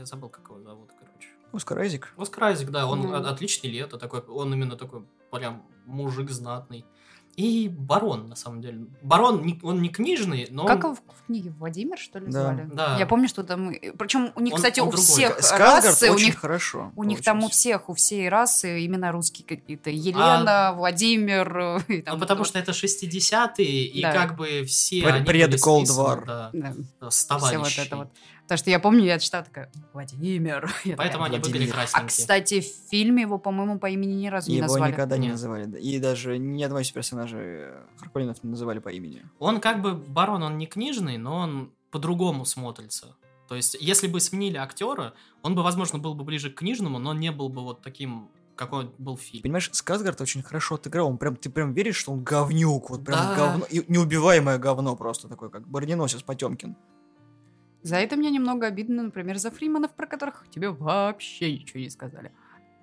Я забыл, как его зовут, короче. Оскар Айзек. Оскар Айзек, да, он о- отличный лето, такой, он именно такой прям мужик знатный. И Барон, на самом деле. Барон, он не книжный, но Как он- его в книге Владимир, что ли, Да. звали? Да. Я помню, что там... Причем у них, Он- кстати, он у другой. всех Скарсгард расы, у очень них хорошо. У них там у всех, у всей расы имена русские какие-то. Елена, Владимир. э, и там ну, потому что это 60-е, и Да. как бы все Пред- пред Cold War. да, Да, с все вот это вот. Потому что я помню, я читала такая, Владимир. Я Поэтому такая, они были Владимир. А, красненькие. кстати, в фильме его, по-моему, по имени ни разу не Его назвали. никогда не называли. И даже ни одного из персонажей э, Харкулинов не называли по имени. Он как бы, Барон, он не книжный, но он по-другому смотрится. То есть, если бы сменили актера, он бы, возможно, был бы ближе к книжному, но не был бы вот таким, какой он был в фильме. Понимаешь, Сказгард очень хорошо отыграл. Он прям, ты прям веришь, что он говнюк. Вот прям Да. говно. и неубиваемое говно просто такое, как броненосец Потемкин. За это мне немного обидно, например, за Фриманов, про которых тебе вообще ничего не сказали.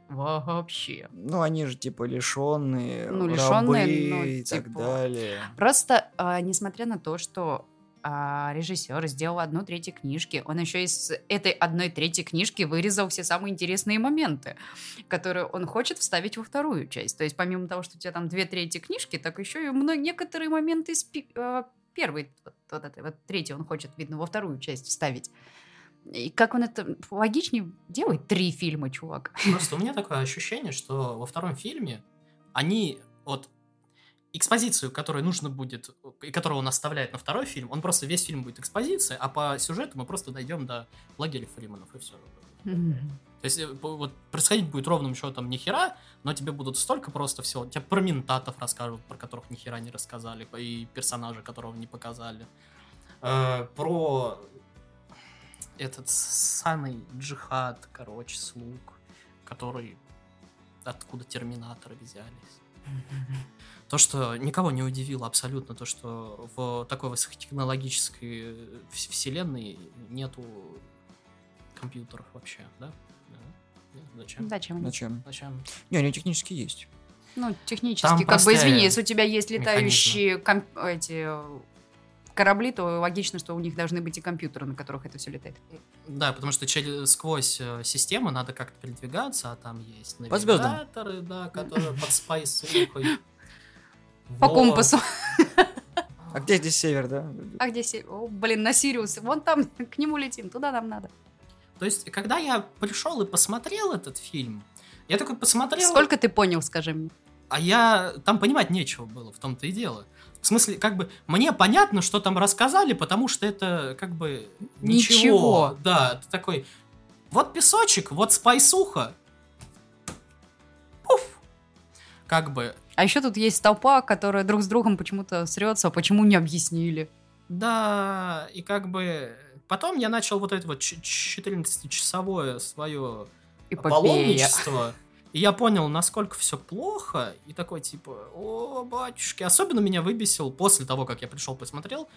Вообще. Ну, они же типа лишенные, Ну, лишённые, рабы ну, и так типа. далее. Просто, а, несмотря на то, что а, режиссер сделал одну третью книжки, он еще из этой одной трети книжки вырезал все самые интересные моменты, которые он хочет вставить во вторую часть. То есть, помимо того, что у тебя там две трети книжки, так еще и мно- некоторые моменты из первой, вот, вот этой вот третьей он хочет, видно, во вторую часть вставить. И как он это логичнее делает? Три фильма, чувак. Просто у меня такое ощущение, что во втором фильме они вот экспозицию, которую нужно будет, и которую он оставляет на второй фильм, он просто весь фильм будет экспозиция, а по сюжету мы просто дойдем до лагеря Фриманов и все. То есть э, вот происходить будет ровным счетом ни хера, но тебе будут столько просто всего. Тебе про ментатов расскажут, про которых ни хера не рассказали, и персонажа, которого не показали. Э, про этот самый джихад, короче, слуг, который откуда терминаторы взялись. То, что никого не удивило абсолютно, то, что в такой высокотехнологической вс- вселенной нету компьютеров вообще, да? Зачем? Зачем? Зачем? Зачем? Не, они технически есть. Ну, технически, Там как бы, извини, если у тебя есть летающие комп- эти корабли, то логично, что у них должны быть и компьютеры, на которых это все летает. Да, потому что через, сквозь э, систему надо как-то передвигаться, а там есть навигаторы, да, которые под спайсухой. По компасу. А где здесь север, да? А где се- О, блин, на Сириус. Вон там, к нему летим, туда нам надо. То есть, когда я пришел и посмотрел этот фильм, я такой посмотрел, Сколько ты понял, скажи мне? а я там понимать нечего было, в том-то и дело. В смысле, как бы, мне понятно, что там рассказали, потому что это, как бы, ничего. Ничего. Да, ты такой, вот песочек, вот спайсуха. Пуф. Как бы, А еще тут есть толпа, которая друг с другом почему-то срется, а почему не объяснили. Да, и как бы потом я начал вот это вот ч- 14-часовое свое Эпопея. паломничество, и я понял, насколько все плохо, и такой типа, о, батюшки. Особенно меня выбесил после того, как я пришел посмотрел,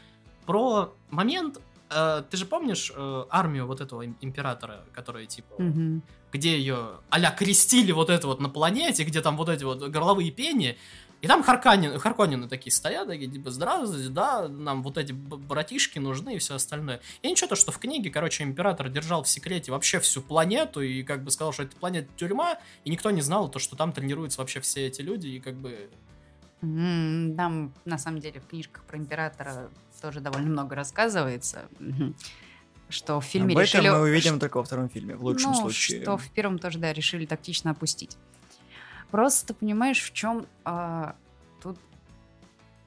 про момент, э, ты же помнишь э, армию вот этого им- императора, которая типа, Мгм. где ее а крестили вот это вот на планете, где там вот эти вот горловые пени, и там Харканин, Харконины такие стоят, такие, типа, здравствуйте, да, нам вот эти братишки нужны и все остальное. И ничего, то, что в книге, короче, император держал в секрете вообще всю планету, и как бы сказал, что это планета тюрьма, и никто не знал, то, что там тренируются вообще все эти люди, и как бы... М, Там, на самом деле, в книжках про императора тоже довольно много рассказывается. Что в фильме Об этом решили... мы увидим только во втором фильме, в лучшем ну, случае. что в первом тоже, да, решили тактично опустить. Просто понимаешь, в чем тут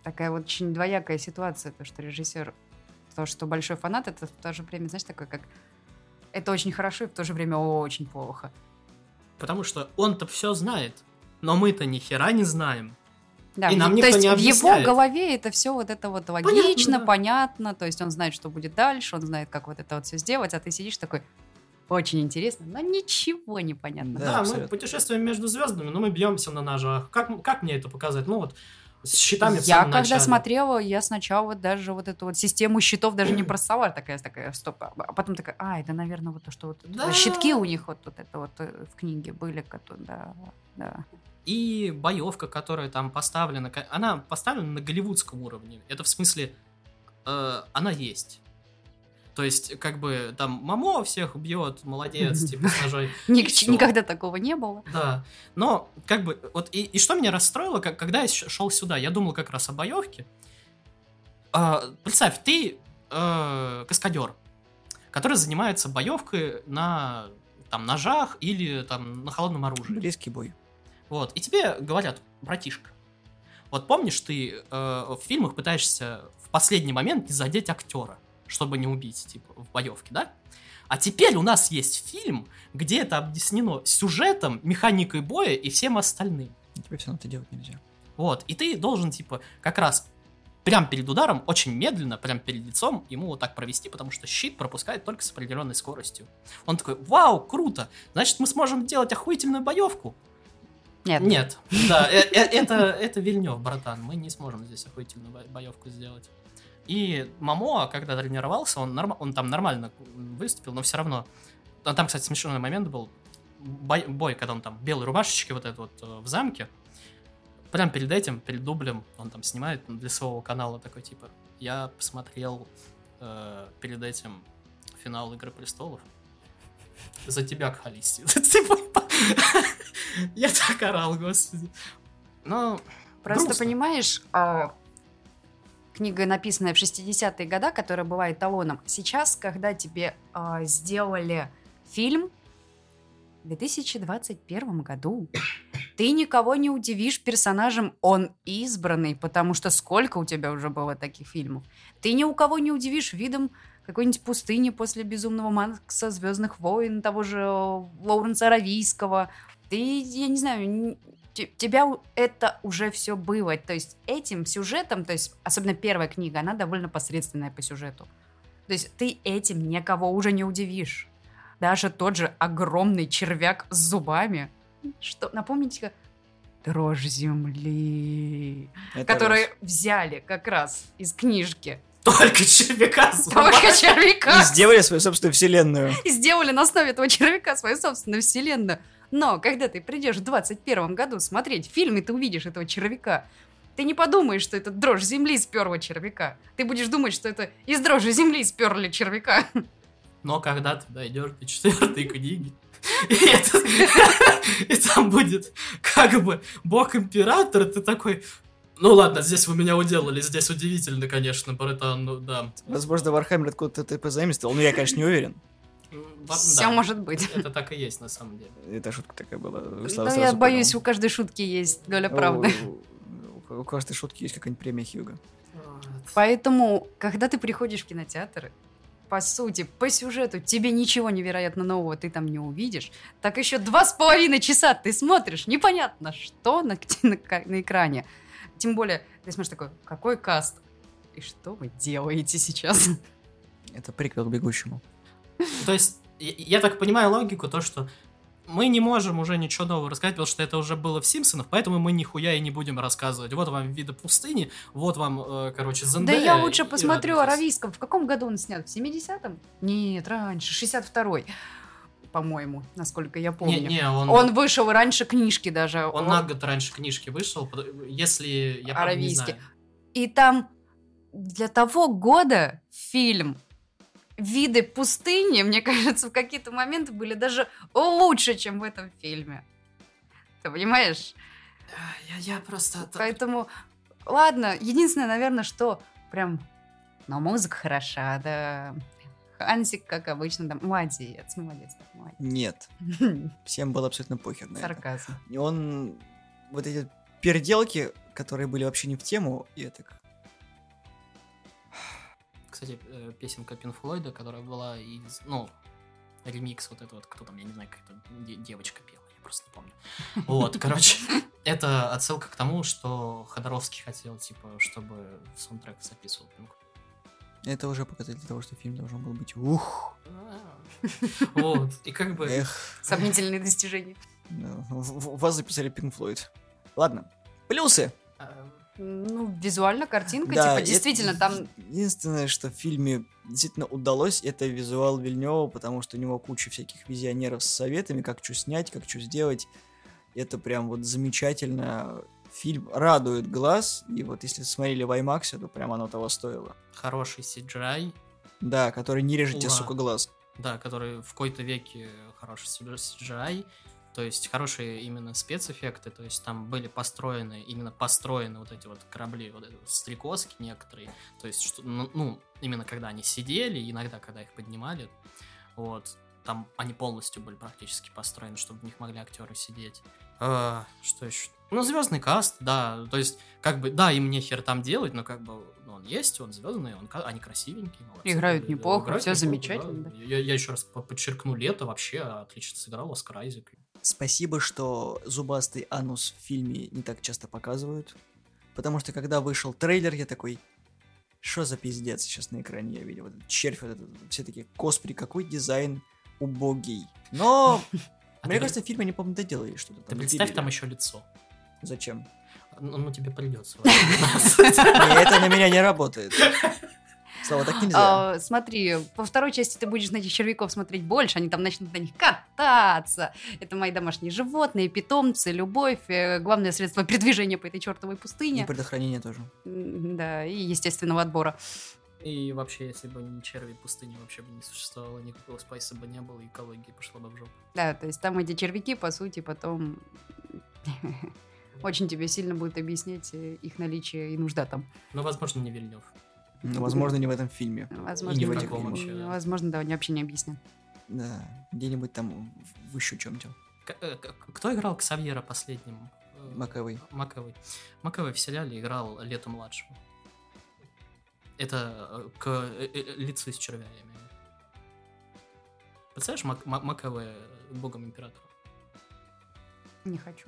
такая вот очень двоякая ситуация, то, что режиссер, то, что большой фанат, это в то же время, знаешь, такое как это очень хорошо и в то же время очень плохо. Потому что он-то все знает, но мы-то ни хера не знаем. Да, И нам то никто есть не в его голове это все вот это вот логично, да. понятно, то есть он знает, что будет дальше, он знает, как вот это вот все сделать, а ты сидишь такой, очень интересно, но ничего не понятно. Да, Да, мы путешествуем между звездами, но мы бьемся на ножах. Как, как мне это показать? Ну вот, с щитами в Я когда начале. смотрела, я сначала вот даже вот эту вот систему щитов даже не просовала, такая, такая, стоп, а а потом такая, а, это, наверное, вот то, что вот Да. щитки у них вот, вот это вот э, в книге были, которые, да, да. И боевка, которая там поставлена, она поставлена на голливудском уровне. Это в смысле, э, она есть. То есть, как бы, там Мамо всех бьет, молодец, типа, с ножой. Никогда такого не было. Да. Но, как бы, вот, и, и что меня расстроило, как, когда я шел сюда, я думал как раз о боевке. А, представь, ты э, каскадер, который занимается боевкой на там, ножах или там на холодном оружии. Близкий бой. Вот. И тебе говорят, братишка, вот помнишь, ты э, в фильмах пытаешься в последний момент не задеть актера, чтобы не убить, типа, в боевке, да? А теперь у нас есть фильм, где это объяснено сюжетом, механикой боя и всем остальным. Тебе все равно это делать нельзя. Вот. И ты должен, типа, как раз прям перед ударом, очень медленно, прям перед лицом ему вот так провести, потому что щит пропускает только с определенной скоростью. Он такой, вау, круто, значит, мы сможем делать охуительную боевку. Нет. Нет, да, э- э- это, это Вильнев, братан, мы не сможем здесь охуительную бо- боевку сделать. И Мамо, когда тренировался, он, норм- он там нормально выступил, но все равно. А Там, кстати, смешной момент был. Бой, бой, когда он там в белой рубашечке вот это вот э, в замке. Прям перед этим, перед дублем, он там снимает для своего канала такой, типа, я посмотрел э, перед этим финал Игры Престолов. За тебя, Кхалиси. Типа, Я так орал, господи. Ну, Просто понимаешь, а, книга, написанная в 60-е годы, которая была эталоном, сейчас, когда тебе а, сделали фильм в 2021 году, ты никого не удивишь персонажем «он избранный», потому что сколько у тебя уже было таких фильмов. Ты ни у кого не удивишь видом какой-нибудь пустыни после «Безумного Макса», «Звездных войн», того же э, Лоуренса Аравийского. Ты, я не знаю, тебя это уже все было. То есть этим сюжетом, то есть особенно первая книга, она довольно посредственная по сюжету. То есть ты этим никого уже не удивишь. Даже тот же огромный червяк с зубами. Что, напомните-ка, дрожь земли, Это которые раз. взяли как раз из книжки. только червяка с зубами. Только червяка. И сделали свою собственную вселенную. И сделали на основе этого червяка свою собственную вселенную. Но когда ты придешь в 21 году смотреть фильм, и ты увидишь этого червяка, ты не подумаешь, что это дрожь земли сперла червяка. Ты будешь думать, что это из дрожи земли сперли червяка. Но когда ты дойдешь до четвертой книги, и, это- и там будет как бы бог-император, ты такой, ну ладно, здесь вы меня уделали, здесь удивительно, конечно, братан, ну да. Возможно, Вархаммер откуда-то это позаимствовал, но я, конечно, не уверен. Да, Все может быть. Это так и есть на самом деле. Это шутка такая была. Слава я сразу боюсь, понял. у каждой шутки есть доля правды. У- У у каждой шутки есть какая-нибудь премия Хьюга. Поэтому, когда ты приходишь в кинотеатры, по сути, по сюжету тебе ничего невероятно нового ты там не увидишь. Так еще два с половиной часа ты смотришь, непонятно что на, на, на экране. Тем более, ты смотришь такой, какой каст? И что вы делаете сейчас? Это приквел к бегущему. То есть, я, я так понимаю логику, то, что мы не можем уже ничего нового рассказать, потому что это уже было в Симпсонах, поэтому мы нихуя и не будем рассказывать. Вот вам виды пустыни, вот вам, э, короче, Да Зендея. я лучше посмотрю о. Равийском. В каком году он снят? В 70-м? Нет, раньше, 62-й, по-моему, насколько я помню. Не, не, он, Он вышел раньше книжки даже. он на год раньше книжки вышел, если я правда не Аравийский. знаю. И там для того года фильм «Виды пустыни», мне кажется, в какие-то моменты были даже лучше, чем в этом фильме. Ты понимаешь? Я, я просто... Поэтому, ладно, единственное, наверное, что прям, но музыка хороша, да. Хансик, как обычно, там, молодец, молодец, так, Нет, молодец. всем было абсолютно похер на это. Сарказм. И он... Вот эти переделки, которые были вообще не в тему, и это. Кстати, э, песенка Пин Флойда, которая была из, ну, ремикс вот это вот, кто там, я не знаю, как это де- девочка пела, я просто не помню. Вот, короче, это отсылка к тому, что Ходоровский хотел, типа, чтобы саундтрек записывал Pink Это уже показатель того, что фильм должен был быть... Ух! Вот, и как бы... Эх, Сомнительные достижения. вас записали Pink Floyd. Ладно. Плюсы. Ну, визуально картинка, Да, типа, это действительно, там Единственное, что в фильме действительно удалось, это визуал Вильнева, потому что у него куча всяких визионеров с советами, как что снять, как что сделать. Это прям вот замечательно. Фильм радует глаз, и вот если смотрели в IMAX, то прям оно того стоило. Хороший CGI, Да, который не режет тебе, Ура. сука, глаз. да, который в какой-то веке хороший CGI, то есть хорошие именно спецэффекты, то есть там были построены, именно построены вот эти вот корабли, вот эти вот стрекозки некоторые, то есть, что, ну, ну, именно когда они сидели, иногда когда их поднимали, вот, там они полностью были практически построены, чтобы в них могли актеры сидеть. А, что еще? Ну, звездный каст, да, то есть, как бы, да, им нехер там делать, но как бы, ну, он есть, он звездный, он, они красивенькие, молодцы. Играют Да, да, неплохо, играют всё неплохо, замечательно, да. Я, я еще раз по- подчеркну, лето вообще отлично сыграл Оскар Айзек. Спасибо, что зубастый анус в фильме не так часто показывают. Потому что когда вышел трейлер, я такой, что за пиздец сейчас на экране я видел? Вот этот червь, вот этот, все такие, господи, какой дизайн убогий. Но, мне кажется, в фильме они, по-моему, доделали что-то Ты представь там еще лицо. Зачем? Ну, ну, тебе придется. Это на меня не работает. Слава, так нельзя. А, смотри, по второй части ты будешь на этих червяков смотреть больше, они там начнут на них кататься. Это мои домашние животные, питомцы, любовь, э, главное средство передвижения по этой чертовой И пустыне. предохранение тоже. Да, и естественного отбора. И вообще, если бы не черви пустыни, вообще бы не существовало, никакого спайса бы не было, и экология пошла бы в жопу. Да, то есть там эти червяки, по сути, потом очень тебе сильно будет объяснять э, их наличие и нужда там. Но, возможно, не Вильнев. Ну, возможно, не в этом фильме. Возможно, не в да. этих фильмах. М, да. Возможно, да, они вообще не объяснят. Да, где-нибудь там в- в еще чем-то. Э, к- Кто играл Ксавьера последним? Э, Маковый. Маковый. Маковый в сериале играл Лето младшего. Это э, к лицу из червя, я имею в виду. Представляешь, Мак- Ма- Маковый богом императора? Не хочу.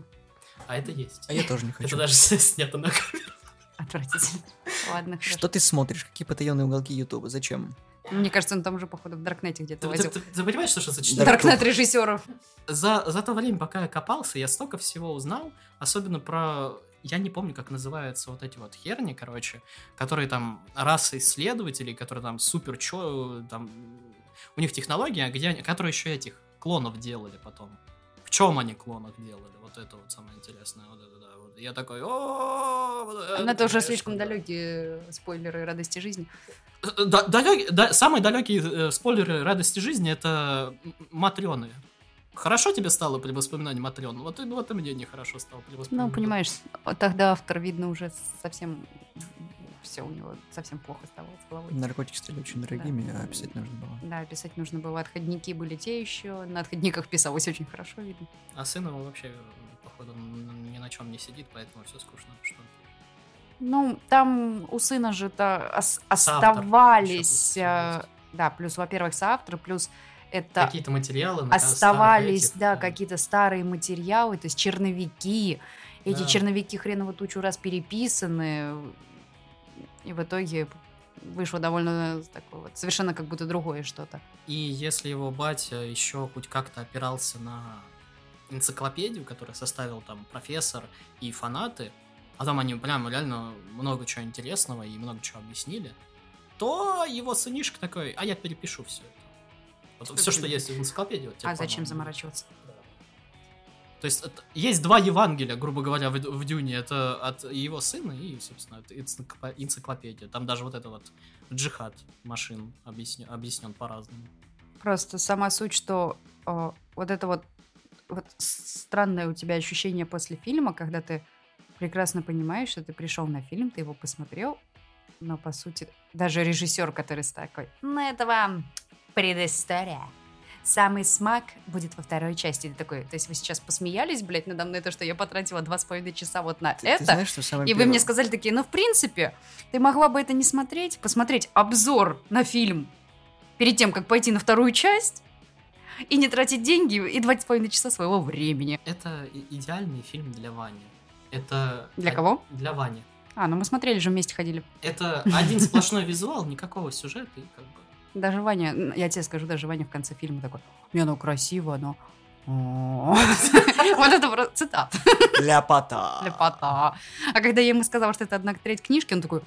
А это есть. А я тоже не Это хочу. даже снято на камеру. Отвратительно. Ладно, хорошо. Что ты смотришь? Какие потаенные уголки Ютуба? Зачем? Мне кажется, он там уже, походу, в Даркнете где-то возил. ты- ты понимаешь, что это за Да. четыре? Даркнет режиссеров. За, за то время, пока я копался, я столько всего узнал, особенно про... Я не помню, как называются вот эти вот херни, короче, которые там раса исследователей, которые там супер чё, там... У них технология, где они, которые еще этих клонов делали потом. Чем они клонах делали? Вот это вот самое интересное. Вот это, да. Вот Я такой, о Но это уже слишком да». далекие спойлеры радости жизни. Э, да- далёкий- да, самые далекие э, спойлеры радости жизни это Матрены. Хорошо тебе стало при воспоминании Матрен? Вот, вот и мне нехорошо стало при воспоминании. Ну, понимаешь, тогда автор, видно, уже совсем все у него совсем плохо стало с головой. Наркотики стали очень дорогими, а писать нужно было. Да, писать нужно было. Отходники были те еще. На отходниках писалось очень хорошо, видно. А сын его вообще, походу, ни на чем не сидит, поэтому все скучно. Что... Ну, там у сына же -то ос- оставались... ещё э, Да, плюс, во-первых, соавторы, плюс это Какие-то материалы оставались, этих, да, э, какие-то старые материалы, то есть черновики. Эти Да. черновики хреново тучу раз переписаны, и в итоге вышло довольно такое вот, совершенно как будто другое что-то. И если его батя еще хоть как-то опирался на энциклопедию, которую составил там профессор и фанаты, а там они прям реально много чего интересного и много чего объяснили, то его сынишка такой, а я перепишу все это. Вот все, что есть в энциклопедии. Вот тебе, А зачем заморачиваться? То есть это- есть два Евангелия, грубо говоря, в, в Дюне. Это от его сына и, собственно, это энциклопе- энциклопедия. Там даже вот это вот джихад машин объяснен, объяснен по-разному. Просто сама суть, что э, вот это вот, вот странное у тебя ощущение после фильма, когда ты прекрасно понимаешь, что ты пришел на фильм, ты его посмотрел, но по сути даже режиссер, который такой, ну это вам предыстория. Самый смак будет во второй части. Ты такой, то есть вы сейчас посмеялись, блядь, надо мной, то, что я потратила два с половиной часа вот на Ты, ты это, знаешь, что самое и вы первое? мне сказали такие, ну, в принципе, ты могла бы это не смотреть, посмотреть обзор на фильм перед тем, как пойти на вторую часть, и не тратить деньги и два с половиной часа своего времени. Это идеальный фильм для Вани. Это... Для кого? Для Вани. А, ну мы смотрели же, вместе ходили. Это один сплошной визуал, никакого сюжета и как бы... Даже Ваня, я тебе скажу, даже Ваня в конце фильма такой, не, оно красиво, но... Вот это просто цитат. Ляпота. Лепота. А когда я ему сказала, что это одна треть книжки, он такой...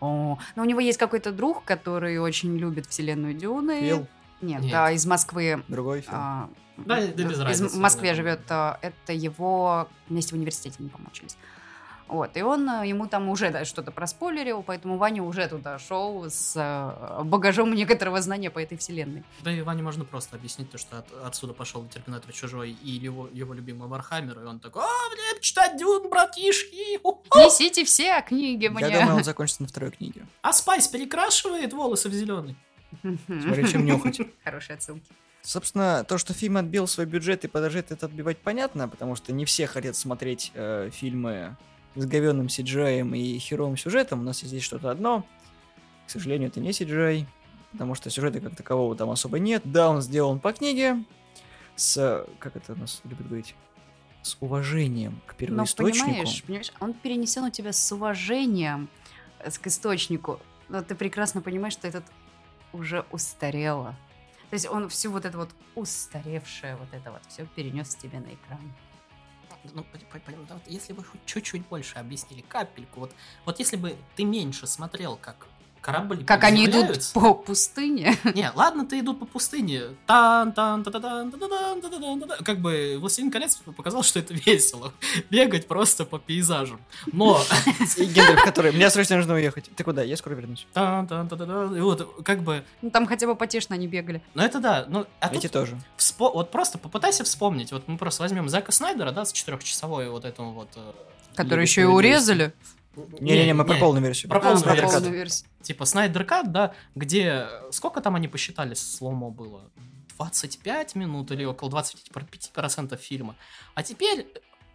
Но у него есть какой-то друг, который очень любит вселенную Дюны. Фил, Нет, да, из Москвы. другой Фил. а, Да, да без разницы, в Москве живет. а, Это его вместе в университете не помочились. Вот, и он а, ему там уже да, что-то проспойлерил, поэтому Ваня уже туда шел с а, багажом некоторого знания по этой вселенной. Да и Ване можно просто объяснить то, что от- отсюда пошел Терминатор Чужой и его, его любимый Вархаммер, и он такой, а, блин, читать Дюн, братишки! ху-ху». Несите все книги Я мне. думаю, он закончится на второй книге. А Спайс перекрашивает волосы в зеленый. Смотри, чем нюхать. Хорошие отсылки. Собственно, то, что фильм отбил свой бюджет и продолжает это отбивать, понятно, потому что не все хотят смотреть э, фильмы с говенным CGI и херовым сюжетом. У нас есть здесь что-то одно. К сожалению, это не CGI, потому что сюжета как такового там особо нет. Да, он сделан по книге с, как это у нас любят говорить, с уважением к Но первоисточнику. понимаешь, понимаешь, он перенесен у тебя с уважением э, к источнику, но ты прекрасно понимаешь, что этот уже устарело. То есть он всю вот это вот устаревшее вот это вот все перенес тебе на экран. Ну, если бы хоть чуть-чуть больше объяснили, капельку, вот, вот если бы ты меньше смотрел, как корабли Как они идут по пустыне. Не, ладно, ты идут по пустыне. Тан тан та та тан та та тан та та тан та та Как бы «Властелин колец» показал, что это весело. Бегать просто по пейзажам. Но... Гендальф, который, мне срочно нужно уехать. Ты куда? Я скоро вернусь. тан тан та та та И вот, как бы... Ну, там хотя бы потешно они бегали. Ну, это да. Ну, а Эти тоже. Вспо- Вот просто попытайся вспомнить. Вот мы просто возьмем Зака Снайдера, да, с четырехчасовой вот этому вот... э, Которые Лигой еще и урезали. Не-не-не, мы про полную версию. Про А, полную про версию. полную версию. Типа Снайдер Кат, да, где... Сколько там они посчитали сломо было? 25 минут или около 25% фильма. А теперь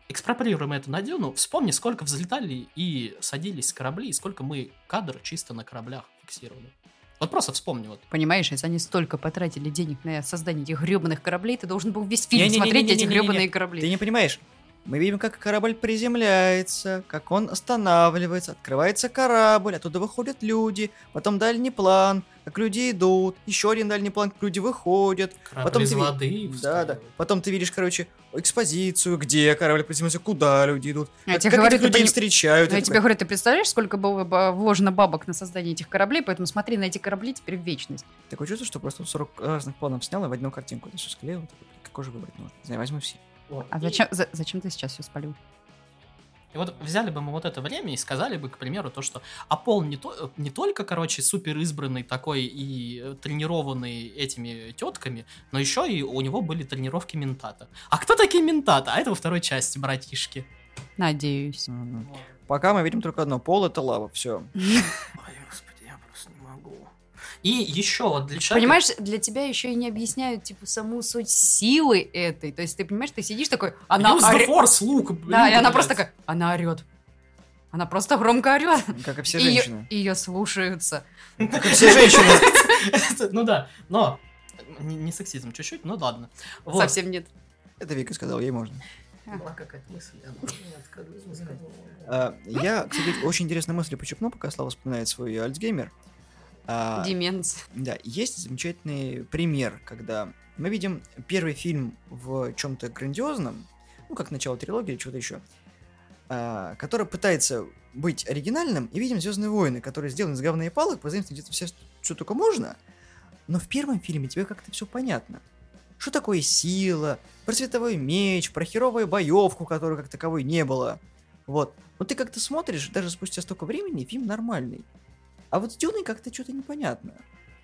экспроприируем это на Дюну, вспомни, сколько взлетали и садились с корабли, и сколько мы кадр чисто на кораблях фиксировали. Вот просто вспомни вот. Понимаешь, если они столько потратили денег на создание этих гребаных кораблей, ты должен был весь фильм смотреть эти гребаные корабли. Ты не понимаешь. Мы видим, как корабль приземляется, как он останавливается, открывается корабль, оттуда выходят люди, потом дальний план, как люди идут, еще один дальний план, как люди выходят. Корабль Потом из ты ви- воды. Да, да. Потом ты видишь, короче, экспозицию, где корабль приземлился, куда люди идут, Я как, тебе как говорю, этих ты людей пони- встречают. Я и тебе говорю, ты представляешь, сколько было бы вложено бабок на создание этих кораблей, поэтому смотри на эти корабли теперь в вечность. Такое чувство, что просто 40 разных планов снял и в одну картинку это все склеил. такой, «Блин, Какой же выбрать нужно? Не знаю, возьму все. Вот. А И- зачем, за- зачем ты сейчас все спалил? И вот взяли бы мы вот это время и сказали бы, к примеру, то, что Апол не, то, не только, короче, супер избранный такой и э, тренированный этими тетками, но еще и у него были тренировки ментата. А кто такие ментата? А это во второй части, братишки. Надеюсь. Мгм. Пока мы видим только одно. Пол это лава, все. Ой, господи, я просто не могу. И еще вот для человека... Понимаешь, для тебя еще и не объясняют, типа, саму суть силы этой. То есть ты понимаешь, ты сидишь такой, она Use the force, лук. Да, и она просто такая, она орет. Она просто громко орет. Как и все женщины. Ее слушаются. Как и все женщины. Ну да, но... Не, сексизм чуть-чуть, ну ладно. Совсем нет. Это Вика сказала, ей можно. Была какая-то мысль. А, Я, кстати, очень интересную мысль почерпну, пока Слава вспоминает свой Альцгеймер. А, Деменс. Да, есть замечательный пример, когда мы видим первый фильм в чем-то грандиозном, ну, как начало трилогии или что-то еще, а, который пытается быть оригинальным, и видим Звездные войны, которые сделаны из говна и палок, позаимствовать где-то все, что только можно, но в первом фильме тебе как-то все понятно. Что такое сила, про световой меч, про херовую боевку, которой как таковой не было. Вот. Но ты как-то смотришь, даже спустя столько времени, фильм нормальный. А вот с Дюной как-то что-то непонятно.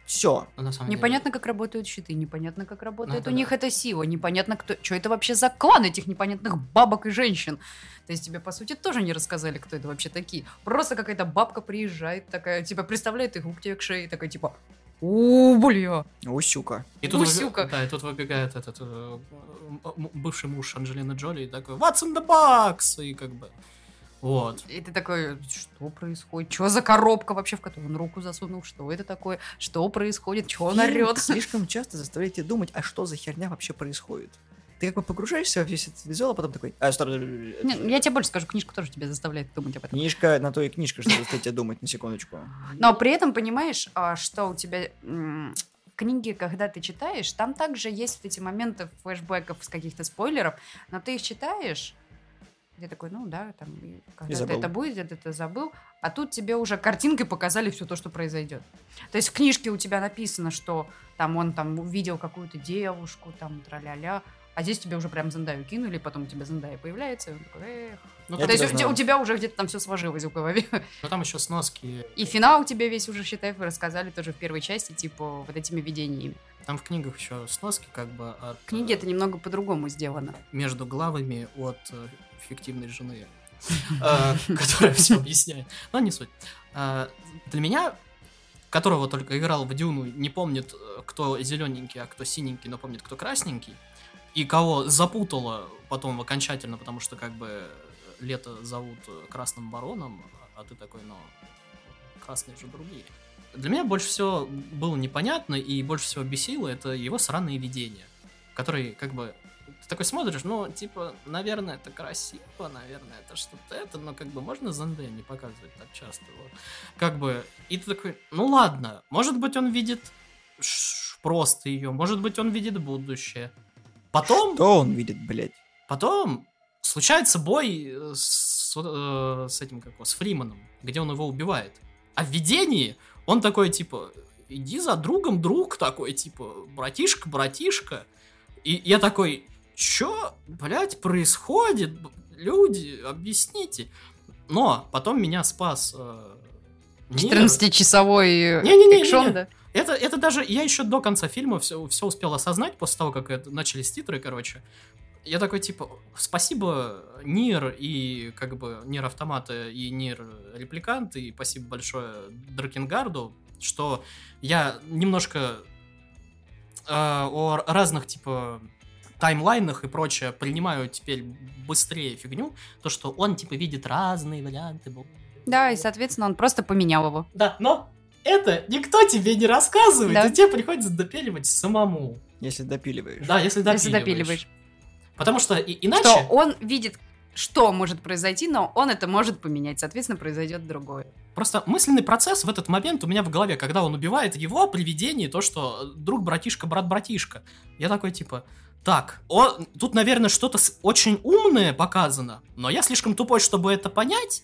Все. Ну, самом деле. Непонятно, как работают щиты, непонятно, как работает это у да. них эта сила, непонятно, кто, что это вообще за клан этих непонятных бабок и женщин. То есть тебе, по сути, тоже не рассказали, кто это вообще такие. Просто какая-то бабка приезжает такая, типа, представляет их рук тебе к шее, такая, типа, о, бля. Усюка. И тут, Гусюка. выби- да, и тут выбегает этот э, м- бывший муж Анджелины Джоли и такой «What's in the box?» И как бы... Вот. И ты такой, что происходит? Что за коробка вообще, в которую он руку засунул? Что это такое? Что происходит? Что он орет? слишком часто заставляет тебя думать, а что за херня вообще происходит. Ты как бы погружаешься во весь этот визуал, а потом такой... А, стоп, Не, Я тебе больше скажу, книжка тоже тебя заставляет думать об этом. Книжка, на то и книжка, чтобы заставить тебя думать, на секундочку. Но при этом понимаешь, а, что у тебя книги, когда ты читаешь, там также есть вот эти моменты флешбеков с каких-то спойлеров, но ты их читаешь, ты такой, ну да, там, забыл. это будет, это ты забыл, а тут тебе уже картинкой показали все то, что произойдет. То есть в книжке у тебя написано, что там он там увидел какую-то девушку, там, тра-ля-ля, а здесь тебе уже прям Зендаю кинули, потом у тебя Зендая появляется, и он такой, эх. Ну, Я То есть у у тебя уже где-то там все сложилось в голове. ну, там еще сноски. И финал тебе весь уже, считай, вы рассказали тоже в первой части, типа, вот этими видениями. Там в книгах еще сноски как бы от... Э, это немного по-другому сделано. между главами от э, фиктивной жены, э, которая все объясняет. Но не суть. Э, Для меня, которого только играл в Дюну, не помнит, э, кто зелененький, а кто синенький, но помнит, кто красненький, и кого запутало потом окончательно, потому что как бы лето зовут э, Красным Бароном, а ты такой, ну, красные же другие. Для меня больше всего было непонятно и больше всего бесило это его сраные видения, которые как бы ты такой смотришь, ну, типа, наверное, это красиво, наверное, это что-то это, но как бы можно Зенде не показывать так часто, вот. Как бы, и ты такой, ну ладно, может быть, он видит просто ее, может быть, он видит будущее. Потом, Что он видит, блядь? потом случается бой э, с, э, с этим, как его, с Фриманом, где он его убивает. А в видении он такой, типа, иди за другом, друг такой, типа, братишка, братишка. И я такой, чё, блядь, происходит? Люди, объясните. Но потом меня спас э, Нир. 14-часовой Не-не-не-не-не. экшон, да? Это, это даже я еще до конца фильма все, все успел осознать после того, как это, начались титры, короче. Я такой, типа, спасибо, Нир и, как бы, Нир Автомата и Нир Репликант, и спасибо большое Дракенгарду, что я немножко э, о разных, типа, таймлайнах и прочее принимаю теперь быстрее фигню, то, что он, типа, видит разные варианты. Да, и, соответственно, он просто поменял его. Да, но это никто тебе не рассказывает, Да. и тебе приходится допиливать самому. Если допиливаешь. Да, если допиливаешь. Если допиливаешь. Потому что и- иначе... Что он видит, что может произойти, но он это может поменять. Соответственно, произойдет другое. Просто мысленный процесс в этот момент у меня в голове, когда он убивает его при видении, то, что друг братишка, брат братишка. Я такой, типа, так, он, тут, наверное, что-то очень умное показано, но я слишком тупой, чтобы это понять,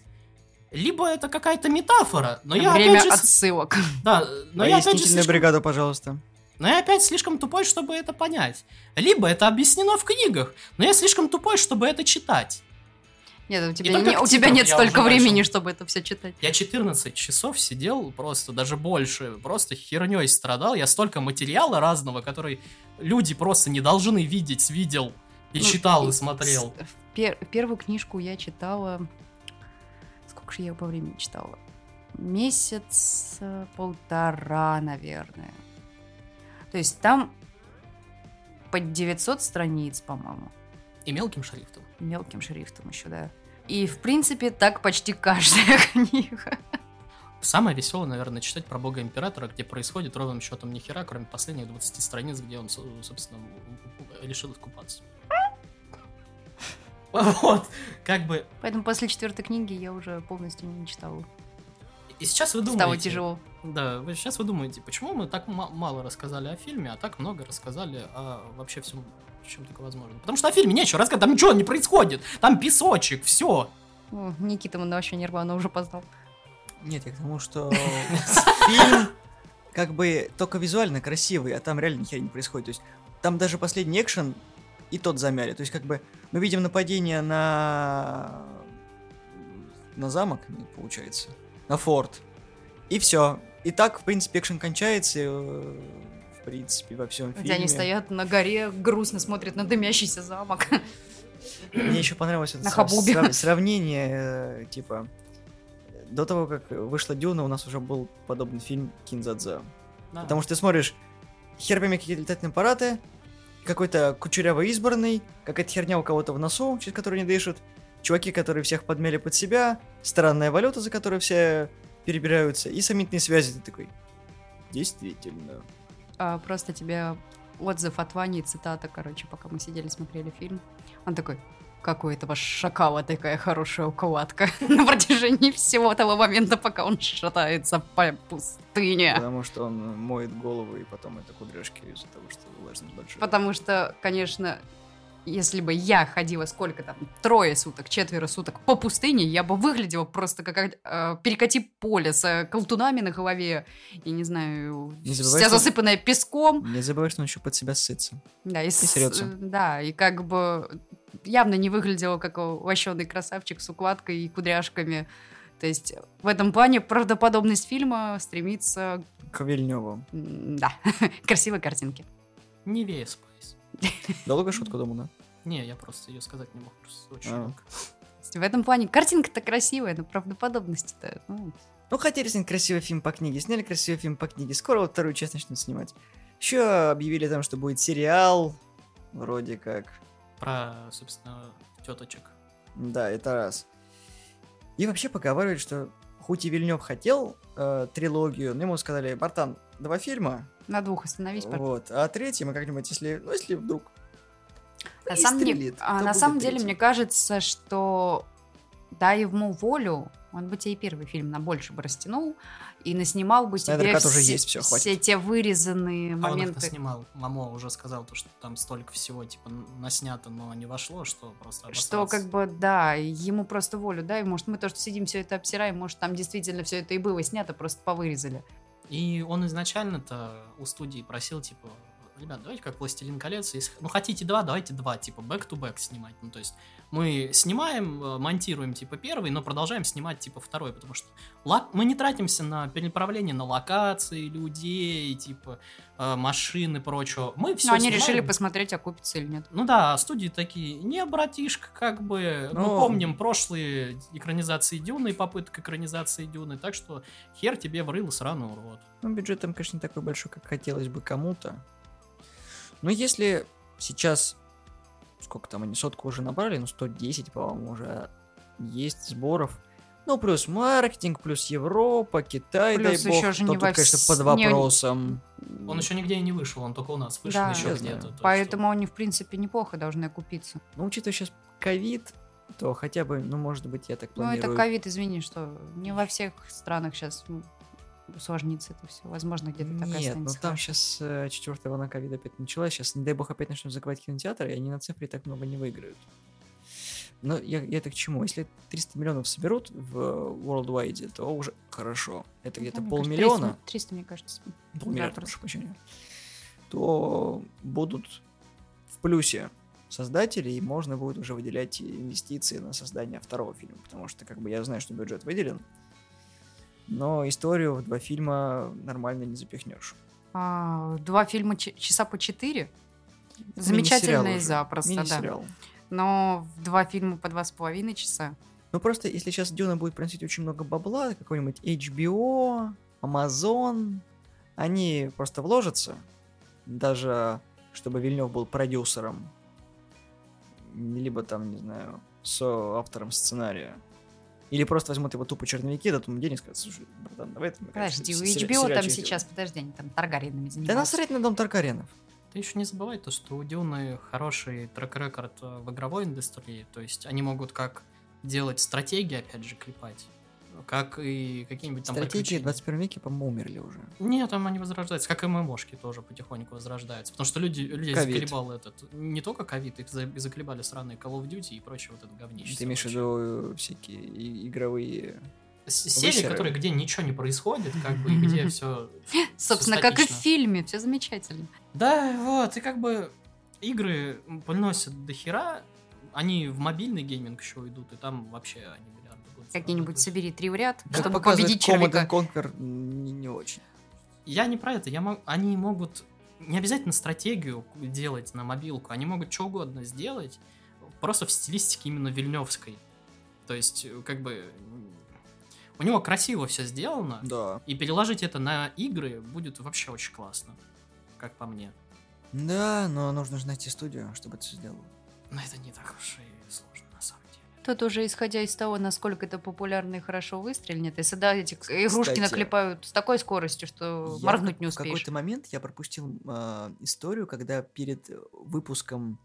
либо это какая-то метафора, но я Время опять же... отсылок. Да, но я опять же слишком- бригаду, пожалуйста. Но я опять слишком тупой, чтобы это понять. Либо это объяснено в книгах, но я слишком тупой, чтобы это читать. Нет, у тебя, не- у тебя нет столько времени, начал. чтобы это все читать. Я 14 часов сидел просто, даже больше, просто херней страдал. Я столько материала разного, который люди просто не должны видеть, видел и Ну, читал, и с- смотрел. пер- первую книжку я читала... Сколько же я по времени читала? Месяц, полтора, наверное. То есть там под 900 страниц, по-моему. И мелким шрифтом. Мелким шрифтом еще, да. И, в принципе, так почти каждая книга. Самое веселое, наверное, читать про Бога Императора, где происходит ровным счетом ни хера, кроме последних 20 страниц, где он, со- собственно, решил искупаться. Вот, как бы Поэтому после четвертой книги я уже полностью не читала. И сейчас вы Стало думаете... тяжело. Да, вы сейчас вы думаете, почему мы так ма- мало рассказали о фильме, а так много рассказали о вообще всем, чем только возможно. Потому что о фильме нечего рассказать, там ничего не происходит, там песочек, все. О, Никита на вообще нервно уже поздал. Нет, я к тому, что фильм как бы только визуально красивый, а там реально нихера не происходит. То есть там даже последний экшен и тот замяли. То есть как бы мы видим нападение на на замок, нет, получается, на форт. И все. И так, в принципе, экшен кончается, э, в принципе, во всем фильме. Где они стоят на горе, грустно смотрят на дымящийся замок. Мне еще понравилось это сра- сравнение, э, типа, до того, как вышла Дюна, у нас уже был подобный фильм Кинзадза. Потому что ты смотришь, хер пойми какие летательные аппараты, какой-то кучерявый избранный, какая-то херня у кого-то в носу, через которую не дышат, чуваки, которые всех подмели под себя, странная валюта, за которой все перебираются, и сомнительные связи. Ты такой, действительно. А, Просто тебе отзыв от Вани, цитата, короче, пока мы сидели, смотрели фильм. Он такой, какой этого шакала такая хорошая укладка на протяжении всего того момента, пока он шатается по пустыне. Потому что он моет голову, и потом это кудряшки из-за того, что влажность большая. Потому что, конечно, если бы я ходила сколько там, трое суток, четверо суток по пустыне, я бы выглядела просто как э, перекати поле с э, колтунами на голове, и не знаю, Не забывай, вся что- засыпанная песком. Не забывай, что он еще под себя сытся. Да, и, с- срётся. э, да, и как бы явно не выглядела как лощеный красавчик с укладкой и кудряшками. То есть в этом плане правдоподобность фильма стремится, К Вильневу. м, да, к красивой картинке. Не Вея Спайс. Долго шутку дома, да? Не, я просто ее сказать не мог, просто очень А. В этом плане картинка-то красивая, но правдоподобность-то, ну, Ну, хотели снять красивый фильм по книге, сняли красивый фильм по книге. Скоро вот вторую часть начнут снимать. Еще объявили там, что будет сериал. Вроде как. Про, собственно, теточек. Да, это раз. И вообще поговаривают, что хоть и Вильнев хотел э, трилогию, но ему сказали, братан, два фильма, на двух остановись, пожалуйста. вот, а третий мы как-нибудь, если, ну, если вдруг На, самом, деле- выстрелит, а, на самом деле, третий. мне кажется, что дай ему волю, он бы тебе и первый фильм на больше бы растянул, и наснимал бы тебе все, есть, всё, хватит. все те вырезанные А он их моменты. наснимал. Мамо уже сказал, то, что там столько всего, типа, наснято, но не вошло, что просто Что обосрался. как бы, да, ему просто волю, да, и может мы то, что сидим, все это обсираем, может там действительно все это и было снято, просто повырезали. И он изначально-то у студии просил, типа, ребят, давайте как «Властелин колец», если, ну, хотите два, давайте два, типа, back-to-back снимать. Ну, то есть мы снимаем, э, монтируем, типа, первый, но продолжаем снимать, типа, второй, потому что лак- мы не тратимся на переправление на локации, людей, типа, э, машин и прочего. Мы все Но они решили посмотреть, окупится или нет. Ну да, студии такие, не, братишка, как бы, мы Ну. помним прошлые экранизации Дюны и попыток экранизации Дюны, так что хер тебе врыл сраный урод. Ну, бюджет там, конечно, не такой большой, как хотелось бы кому-то. Но если сейчас, сколько там они, сотку уже набрали, ну, 110, по-моему, уже есть сборов. Ну, плюс маркетинг, плюс Европа, Китай, Плюс дай бог, еще же не тут, во конечно, под не- вопросом. Он еще нигде и не вышел, он только у нас вышел Да. еще где-то. Поэтому они, в принципе, неплохо должны окупиться. Ну, учитывая сейчас ковид, то хотя бы, ну, может быть, я так Ну, планирую. это ковид, извини, что не во всех странах сейчас усложнится это все. Возможно, где-то так Нет, ну останется. там сейчас четвертая волна ковида опять началась. Сейчас, не дай бог, опять начнут закрывать кинотеатры, и они на цифре так много не выиграют. Но я, я это к чему? Если 300 миллионов соберут в Worldwide, то уже хорошо. Это где-то Ну, мне кажется, полмиллиона, 300, 300, мне кажется. полмиллиарда, Да, прошу прощения, то будут в плюсе создатели, и можно будет уже выделять инвестиции на создание второго фильма, потому что, как бы, я знаю, что бюджет выделен, но историю в два фильма нормально не запихнешь. А, два фильма часа по четыре. Замечательные запросто, да. Мини-сериал. Но в два фильма по два с половиной часа. Ну просто, если сейчас Дюна будет приносить очень много бабла, какой-нибудь HBO, Amazon, они просто вложатся, даже чтобы Вильнев был продюсером, либо там, не знаю, со автором сценария. Или просто возьмут его тупо черновики, дадут ему денег и скажут, слушай, братан, давай ты... Подожди, у HBO там сейчас, подожди, они там Таргариенами сделаем». Да занимаются. насрать на дом Таркаренов. Ты еще не забывай то, что у Дюны хороший трек-рекорд э, в игровой индустрии, то есть они могут как делать стратегии, опять же, клепать, как и какие-нибудь там Стратегии в приключения. 21 веке, по-моему, умерли уже. Нет, там они возрождаются, как и ММОшки тоже потихоньку возрождаются. Потому что люди, людей Ковид. заколебал этот... Не только ковид, их за- заколебали сраные Call of Duty и прочее вот это говнище. Ты имеешь в виду э, всякие игровые... Серии, высеры? которые, где ничего не происходит, как бы, и где все... Собственно, как и в фильме, все замечательно. Да, вот, и как бы игры приносят до хера, они в мобильный гейминг еще уйдут, и там вообще они Какие-нибудь собери три в ряд, Как чтобы победить and Conquer не, не очень. Я не про это, я мог... они могут не обязательно стратегию делать на мобилку, они могут что угодно сделать, просто в стилистике именно вильневской. То есть, э, как бы, у него красиво все сделано, Да. и переложить это на игры будет вообще очень классно, как по мне. Да, но нужно же найти студию, чтобы это все сделало. Но это не так уж и Тут уже исходя из того, насколько это популярно и хорошо выстрелит, если да, эти игрушки Кстати, наклепают с такой скоростью, что моргнуть в- не В успеешь. какой-то момент я пропустил э, историю, когда перед э, выпуском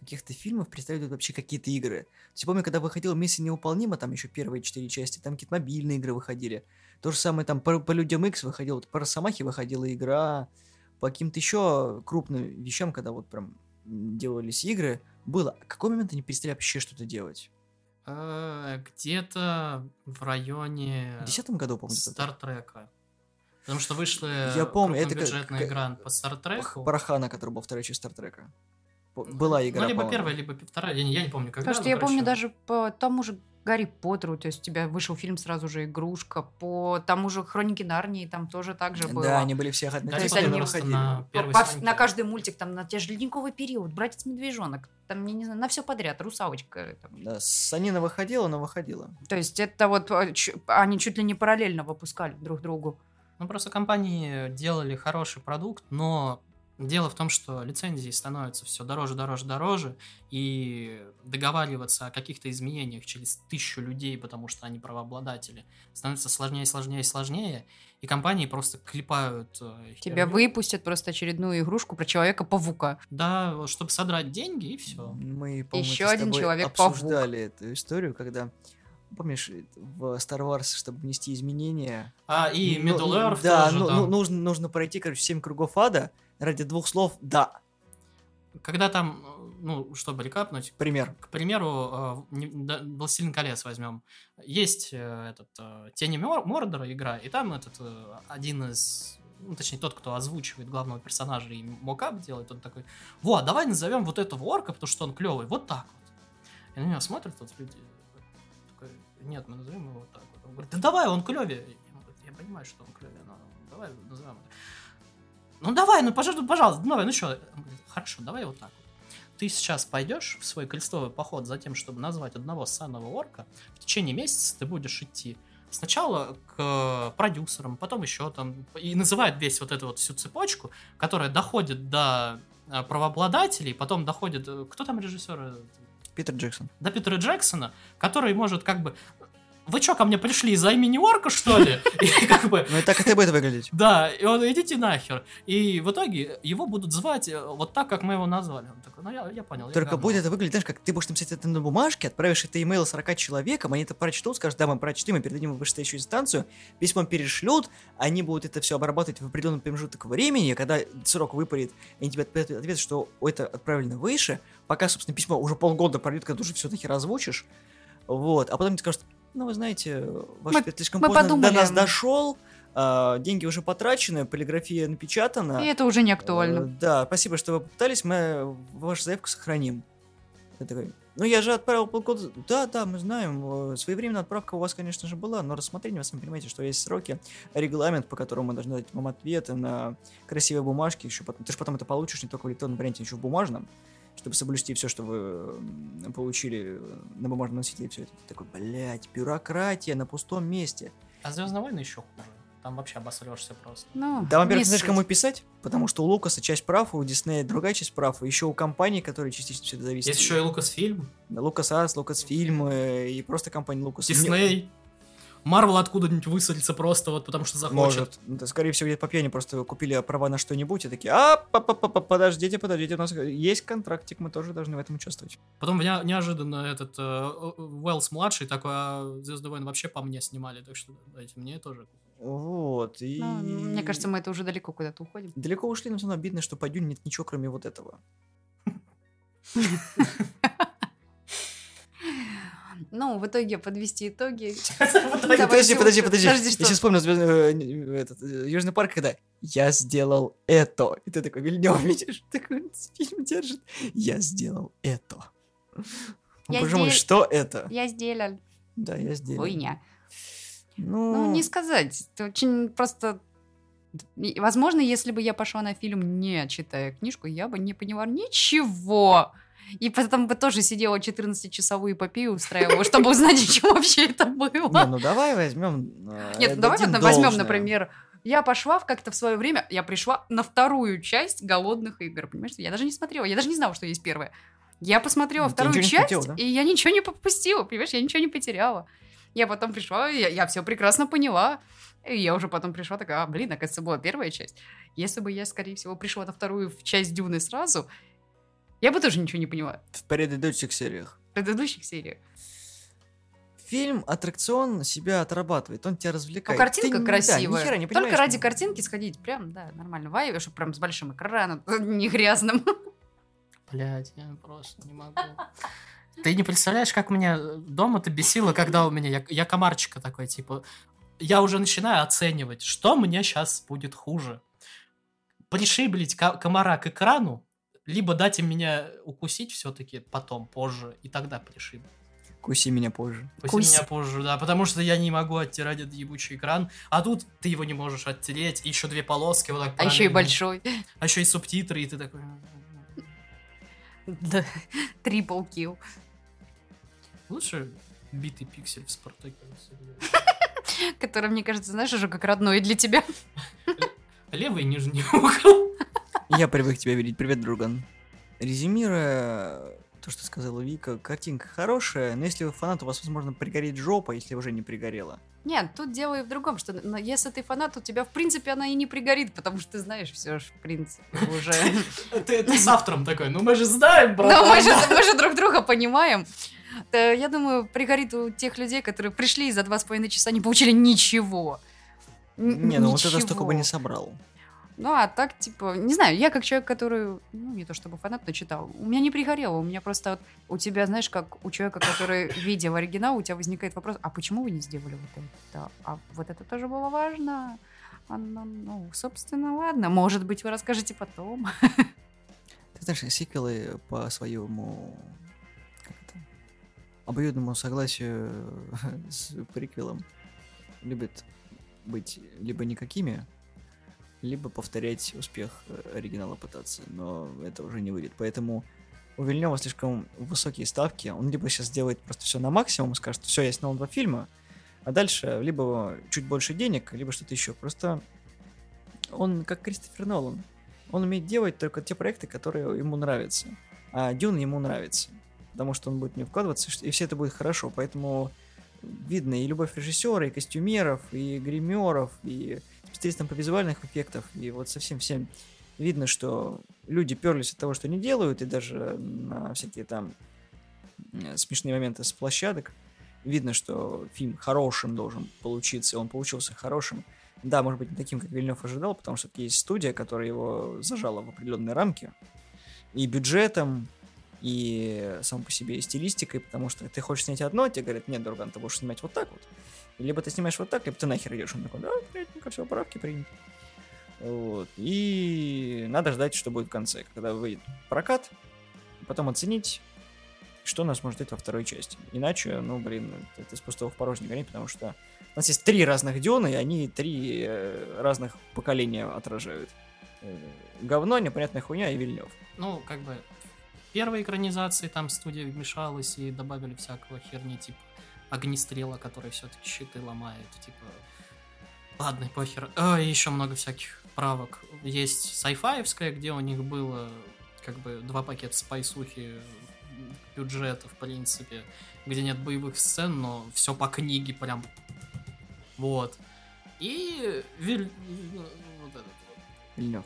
каких-то фильмов представляют вообще какие-то игры. То есть помню, когда выходила «Миссия невыполнима», там еще первые четыре части, там какие-то мобильные игры выходили. То же самое там по, по Людям X выходило, вот по Росомахе выходила игра, по каким-то еще крупным вещам, когда вот прям делались игры, было. В какой момент они перестали вообще что-то делать? Э, Где-то в районе В десятом году, по-моему, Стартрека. Потому что вышла Я помню, это крупнобюджетная как- игра по Стартреку. Парахана, который был вторая часть Стартрека. По- Была игра, Ну, либо по-моему. первая, либо вторая. Я не, я не помню, когда. Потому что я короче, помню даже по тому же Гарри Поттеру, то есть у тебя вышел фильм сразу же игрушка, по тому же Хроники Нарнии там тоже так же было. Да, они были все Гарри одновременно Поттер выходили. просто на По- на каждый мультик, там, на те же ледниковый период, братец медвежонок, там, я не знаю, на все подряд, русалочка. там. Да, Санина выходила, но выходила. То есть это вот чу- они чуть ли не параллельно выпускали друг другу. Ну, просто компании делали хороший продукт, но дело в том, что лицензии становятся все дороже, дороже, дороже, и договариваться о каких-то изменениях через тысячу людей, потому что они правообладатели, становится сложнее, сложнее, сложнее, и компании просто клепают э, Тебя херню. выпустят просто очередную игрушку про Человека-паука. Да, чтобы содрать деньги, и все. Мы, это с один Человек-паук. обсуждали эту историю, когда, помнишь, в Star Wars, чтобы внести изменения... А, и ну, Middle ну, Earth Да, тоже, ну, да. ну, нужно, нужно пройти, короче, 7 кругов ада ради двух слов «да». Когда там, ну, чтобы рекапнуть, Пример. к примеру, э, «Властелин колец» возьмем. Есть э, этот э, «Тени Мор- Мордора» игра, и там этот один из ну, точнее, тот, кто озвучивает главного персонажа и мокап делает, он такой, вот, давай назовем вот этого орка, потому что он клевый, вот так вот. И на него смотрят вот люди, такой, нет, мы назовем его вот так вот. Он говорит, да давай, он клевее. Я понимаю, что он клевее, но давай назовем. Ну давай, ну пожалуйста, пожалуйста, ну давай, ну что? Хорошо, давай вот так вот. Ты сейчас пойдешь в свой крестовый поход за тем, чтобы назвать одного ссаного орка. В течение месяца ты будешь идти сначала к продюсерам, потом еще там, и называет весь вот эту вот всю цепочку, которая доходит до э, правообладателей, потом доходит... э, Кто там режиссер? э, Питер Джексон. до Питера Джексона, который может как бы... Вы что, ко мне пришли из-за имени Орка, что ли? И как бы... Ну так это будет выглядеть. Да, и он, идите нахер. И в итоге его будут звать э, вот так, как мы его назвали. Он такой, ну я, я понял. Только говно». будет это выглядеть, знаешь, как ты будешь написать это на бумажке, отправишь это имейл 40 человекам, они это прочтут, скажут, да, мы прочтем, мы передадим в вышестоящую инстанцию, письмо перешлют, они будут это все обрабатывать в определенный промежуток времени, когда срок выпарит, они тебе ответят, ответ, что это отправлено выше, пока, собственно, письмо уже полгода пройдет, когда ты уже все таки озвучишь, вот, а потом тебе скажут, ну, вы знаете, ваш Мы- слишком мы поздно подумали. до нас дошел, а, деньги уже потрачены, полиграфия напечатана, И это уже не актуально. Э, Да, спасибо, что вы попытались, мы вашу заявку сохраним. Я такой, ну я же отправил полгода. Да, да, мы знаем, э, своевременная отправка у вас, конечно же, была, но рассмотрение, вы сами понимаете, что есть сроки, регламент, по которому мы должны дать вам ответы на красивой бумажке, еще потом. Ты же потом это получишь не только в электронном варианте, еще в бумажном, чтобы соблюсти все, что вы получили на бумажном носителе, все это. Ты такой, блядь, бюрократия на пустом месте. А Звездные войны еще хуже. Там вообще обосрешься просто. Ну, Да, во-первых, знаешь, кому писать? Потому что у Лукаса часть прав, у Диснея другая часть прав, и еще у компаний, которые частично все это зависит. Есть еще и Лукасфильм, Лукас Арс, Лукас Фильм и просто компания Лукас. Дисней. Марвел откуда-нибудь высадится просто вот потому что захочет. Может. Скорее всего, где-то по пьяни просто купили права на что-нибудь и такие, а, -па -па -па, подождите, подождите, у нас есть контрактик, мы тоже должны в этом участвовать. Потом не- неожиданно этот э, Уэллс младший такой, а Звездный войн вообще по мне снимали, так что дайте мне тоже. Вот, и... Ну, мне кажется, мы это уже далеко куда-то уходим. Далеко ушли, но все равно обидно, что по Дюне нет ничего, кроме вот этого. Ну, в итоге подвести итоги. Подожди, подожди, подожди, Я сейчас вспомнил «Звездный- э, этот, э, Южный парк, когда я сделал это. И ты такой, Вильнев, видишь, такой фильм держит. Я сделал это. Боже мой, что это? Я сделал. Да, я сделал. Хуйня. Ну, Ну, не сказать. Это очень просто... Возможно, если бы я пошла на фильм, не читая книжку, я бы не поняла ничего. И потом бы тоже сидела 14-часовую эпопею устраивала, чтобы узнать, о чем вообще это не, было. ну давай возьмем. э, Нет, ну давай возьмем, например, я пошла в как-то в свое время, я пришла на вторую часть «Голодных игр», понимаешь? Я даже не смотрела, я даже не знала, что есть первая. Я посмотрела ты вторую не часть, хотела, да? и я ничего не пропустила, понимаешь? Я ничего не потеряла. Я потом пришла, я, я все прекрасно поняла. И я уже потом пришла такая, а, блин, оказывается, была первая часть. Если бы я, скорее всего, пришла на вторую в часть Дюны сразу, я бы тоже ничего не поняла. В предыдущих сериях. В предыдущих сериях. Фильм, аттракцион себя отрабатывает, он тебя развлекает. картинка Ты да, красивая. ни хера не Только понимаешь, ради ну. картинки сходить, прям, да, нормально. Вайве, чтобы прям с большим экраном, не грязным. Блять, я просто не могу. Ты не представляешь, как меня дома-то бесило, когда у меня... Я, я комарчика такой, типа... Я уже начинаю оценивать, что мне сейчас будет хуже. Пришиблить ко- комара к экрану, либо дать им меня укусить все-таки потом, позже, и тогда пришибить. Куси меня позже. Пусть Кусь. меня позже, да, потому что я не могу оттирать этот ебучий экран, а тут ты его не можешь оттереть, и еще две полоски вот так А еще и большой. А еще и субтитры, и ты такой... Да, трипл килл. Лучше битый пиксель в Спартаке. Который, мне кажется, знаешь, уже как родной для тебя. Левый нижний угол. Я привык тебя видеть. Привет, друган. Резюмируя то, что сказала Вика, картинка хорошая, но если вы фанат, у вас, возможно, пригорит жопа, если уже не пригорела. Нет, тут дело и в другом, что но если ты фанат, у тебя, в принципе, она и не пригорит, потому что ты знаешь все в принципе, уже. Ты, с автором такой, ну мы же знаем, брат. Но мы же, друг друга понимаем. Я думаю, пригорит у тех людей, которые пришли и за два с половиной часа не получили ничего. Не, ну вот это столько бы не собрал. Ну, а так, типа, не знаю, я как человек, который, ну, не то чтобы фанат, но читал, у меня не пригорело, у меня просто вот, у тебя, знаешь, как у человека, который видел оригинал, у тебя возникает вопрос, а почему вы не сделали вот это? А вот это тоже было важно? А, ну, ну, собственно, ладно, может быть, вы расскажете потом. Ты знаешь, сиквелы по своему обоюдному согласию с приквелом любят быть либо никакими, либо повторять успех э, оригинала пытаться, но это уже не выйдет. Поэтому у Вильнева слишком высокие ставки. Он либо сейчас сделает просто все на максимум скажет, все, я снял два фильма, а дальше либо чуть больше денег, либо что-то еще. Просто он как Кристофер Нолан. Он умеет делать только те проекты, которые ему нравятся. А Дюн ему нравится. Потому что он будет него вкладываться, и все это будет хорошо. Поэтому видно и любовь режиссера, и костюмеров, и гримеров, и специалистам по визуальных эффектов, и вот совсем всем видно, что люди перлись от того, что они делают, и даже на всякие там э, смешные моменты с площадок. Видно, что фильм хорошим должен получиться, он получился хорошим. Да, может быть, не таким, как Вильнев ожидал, потому что есть студия, которая его зажала в определенные рамки. И бюджетом, и сам по себе и стилистикой, потому что ты хочешь снять одно, тебе говорят, нет, друган, ты будешь снимать вот так вот. Либо ты снимаешь вот так, либо ты нахер идешь. Он такой, да, приятненько, все, правки приняты. Вот. И надо ждать, что будет в конце, когда выйдет прокат, потом оценить, что нас может ждать во второй части. Иначе, ну, блин, это из пустого в порожнее гонить, потому что у нас есть три разных Дюна, и они три э, разных поколения отражают. Э, говно, непонятная хуйня и Вильнев. Ну, как бы, в первой экранизации там студия вмешалась и добавили всякого херни, типа огнестрела, который все-таки щиты ломает, типа... Ладно, похер. А, еще много всяких правок. Есть сайфаевская, где у них было как бы два пакета спайсухи бюджета, в принципе, где нет боевых сцен, но все по книге прям Вот. И Виль... ну, вот этот вот. Вильнев.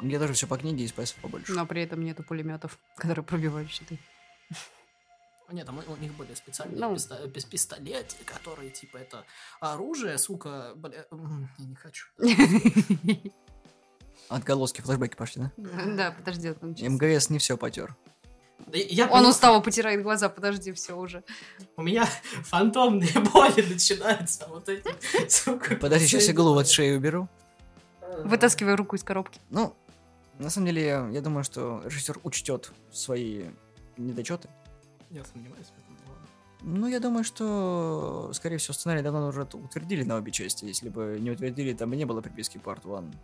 Где тоже все по книге и спайсов побольше. Но при этом нету пулеметов, которые пробивают щиты. Нет, там у у них были специальные Ну. писта- пис- пистолеты, которые, типа, это оружие, сука, бля, я не хочу. Отголоски, флешбеки пошли, да? Да, подожди. МГС не все потер. Я Он понимаю, устало потирает глаза, подожди, все уже. У меня фантомные боли начинаются, вот эти, сука. Подожди, сейчас я голову от шеи уберу. Вытаскивай руку из коробки. Ну, на самом деле, я думаю, что режиссер учтет свои недочеты. Я сомневаюсь в этом. но ладно. Ну, я думаю, что, скорее всего, сценарий давно уже утвердили на обе части. Если бы не утвердили, там бы не было приписки Part 1.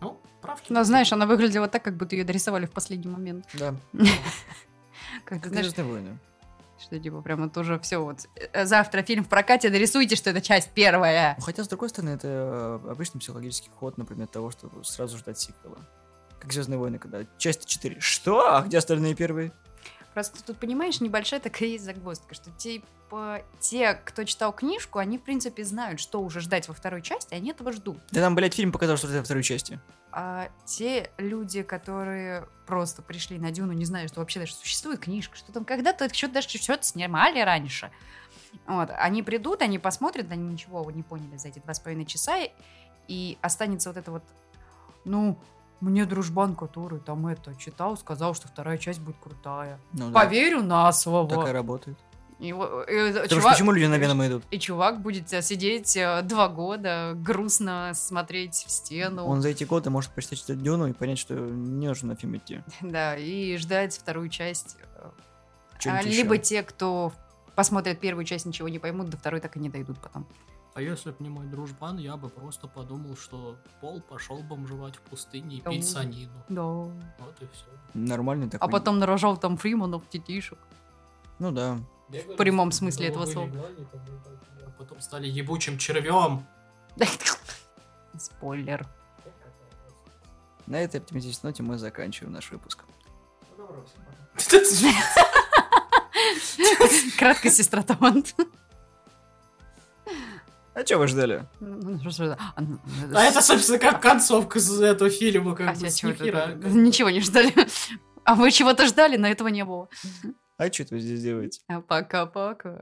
Ну, правки. Но знаешь, она выглядела так, как будто ее дорисовали в последний момент. Да, Как «Звездные войны». что типа прямо тоже все вот. э, Завтра фильм в прокате, дорисуйте, что это часть первая. Ну, Хотя, с другой стороны, это э, обычный психологический ход, например, того, чтобы сразу ждать сиквела. Как Звездные войны, когда часть 4. Что? А где остальные первые? Просто тут, понимаешь, небольшая такая есть загвоздка, что типа те, кто читал книжку, они, в принципе, знают, что уже ждать во второй части, они этого ждут. Да нам, блядь, фильм показал, что это во второй части. А те люди, которые просто пришли на Дюну, не знаю, что вообще даже существует книжка, что там когда-то что-то даже что-то снимали раньше. Вот, они придут, они посмотрят, они ничего не поняли за эти два с половиной часа, и останется вот это вот, ну, мне дружбан, который там это читал, сказал, что вторая часть будет крутая. Ну да, Поверю на слово. так и работает. И, и Потому что чувак- почему люди на Венома идут? и чувак будет э, сидеть э, два года, грустно смотреть в стену. Он за эти годы может прочитать Дюну и понять, что не нужно на фильм идти. Да, и ждать вторую часть. э, либо те, кто посмотрят первую часть, ничего не поймут, до второй так и не дойдут потом. А если бы не мой дружбан, я бы просто подумал, что Пол пошел бомжевать в пустыне и Ау. пить санину. Да. Вот и все. Нормальный такой. А потом нарожал там Фриманов, детишек. Ну да. В прямом смысле этого слова. А потом стали ебучим червем. Спойлер. На этой оптимистичной ноте мы заканчиваем наш выпуск. Кратко, сестра Талант. А что вы ждали? А это, собственно, как концовка с этого фильма, А как бы, чего-то- нихера. Ничего не ждали. А вы чего-то ждали, но этого не было. А что вы здесь делаете? А Пока-пока.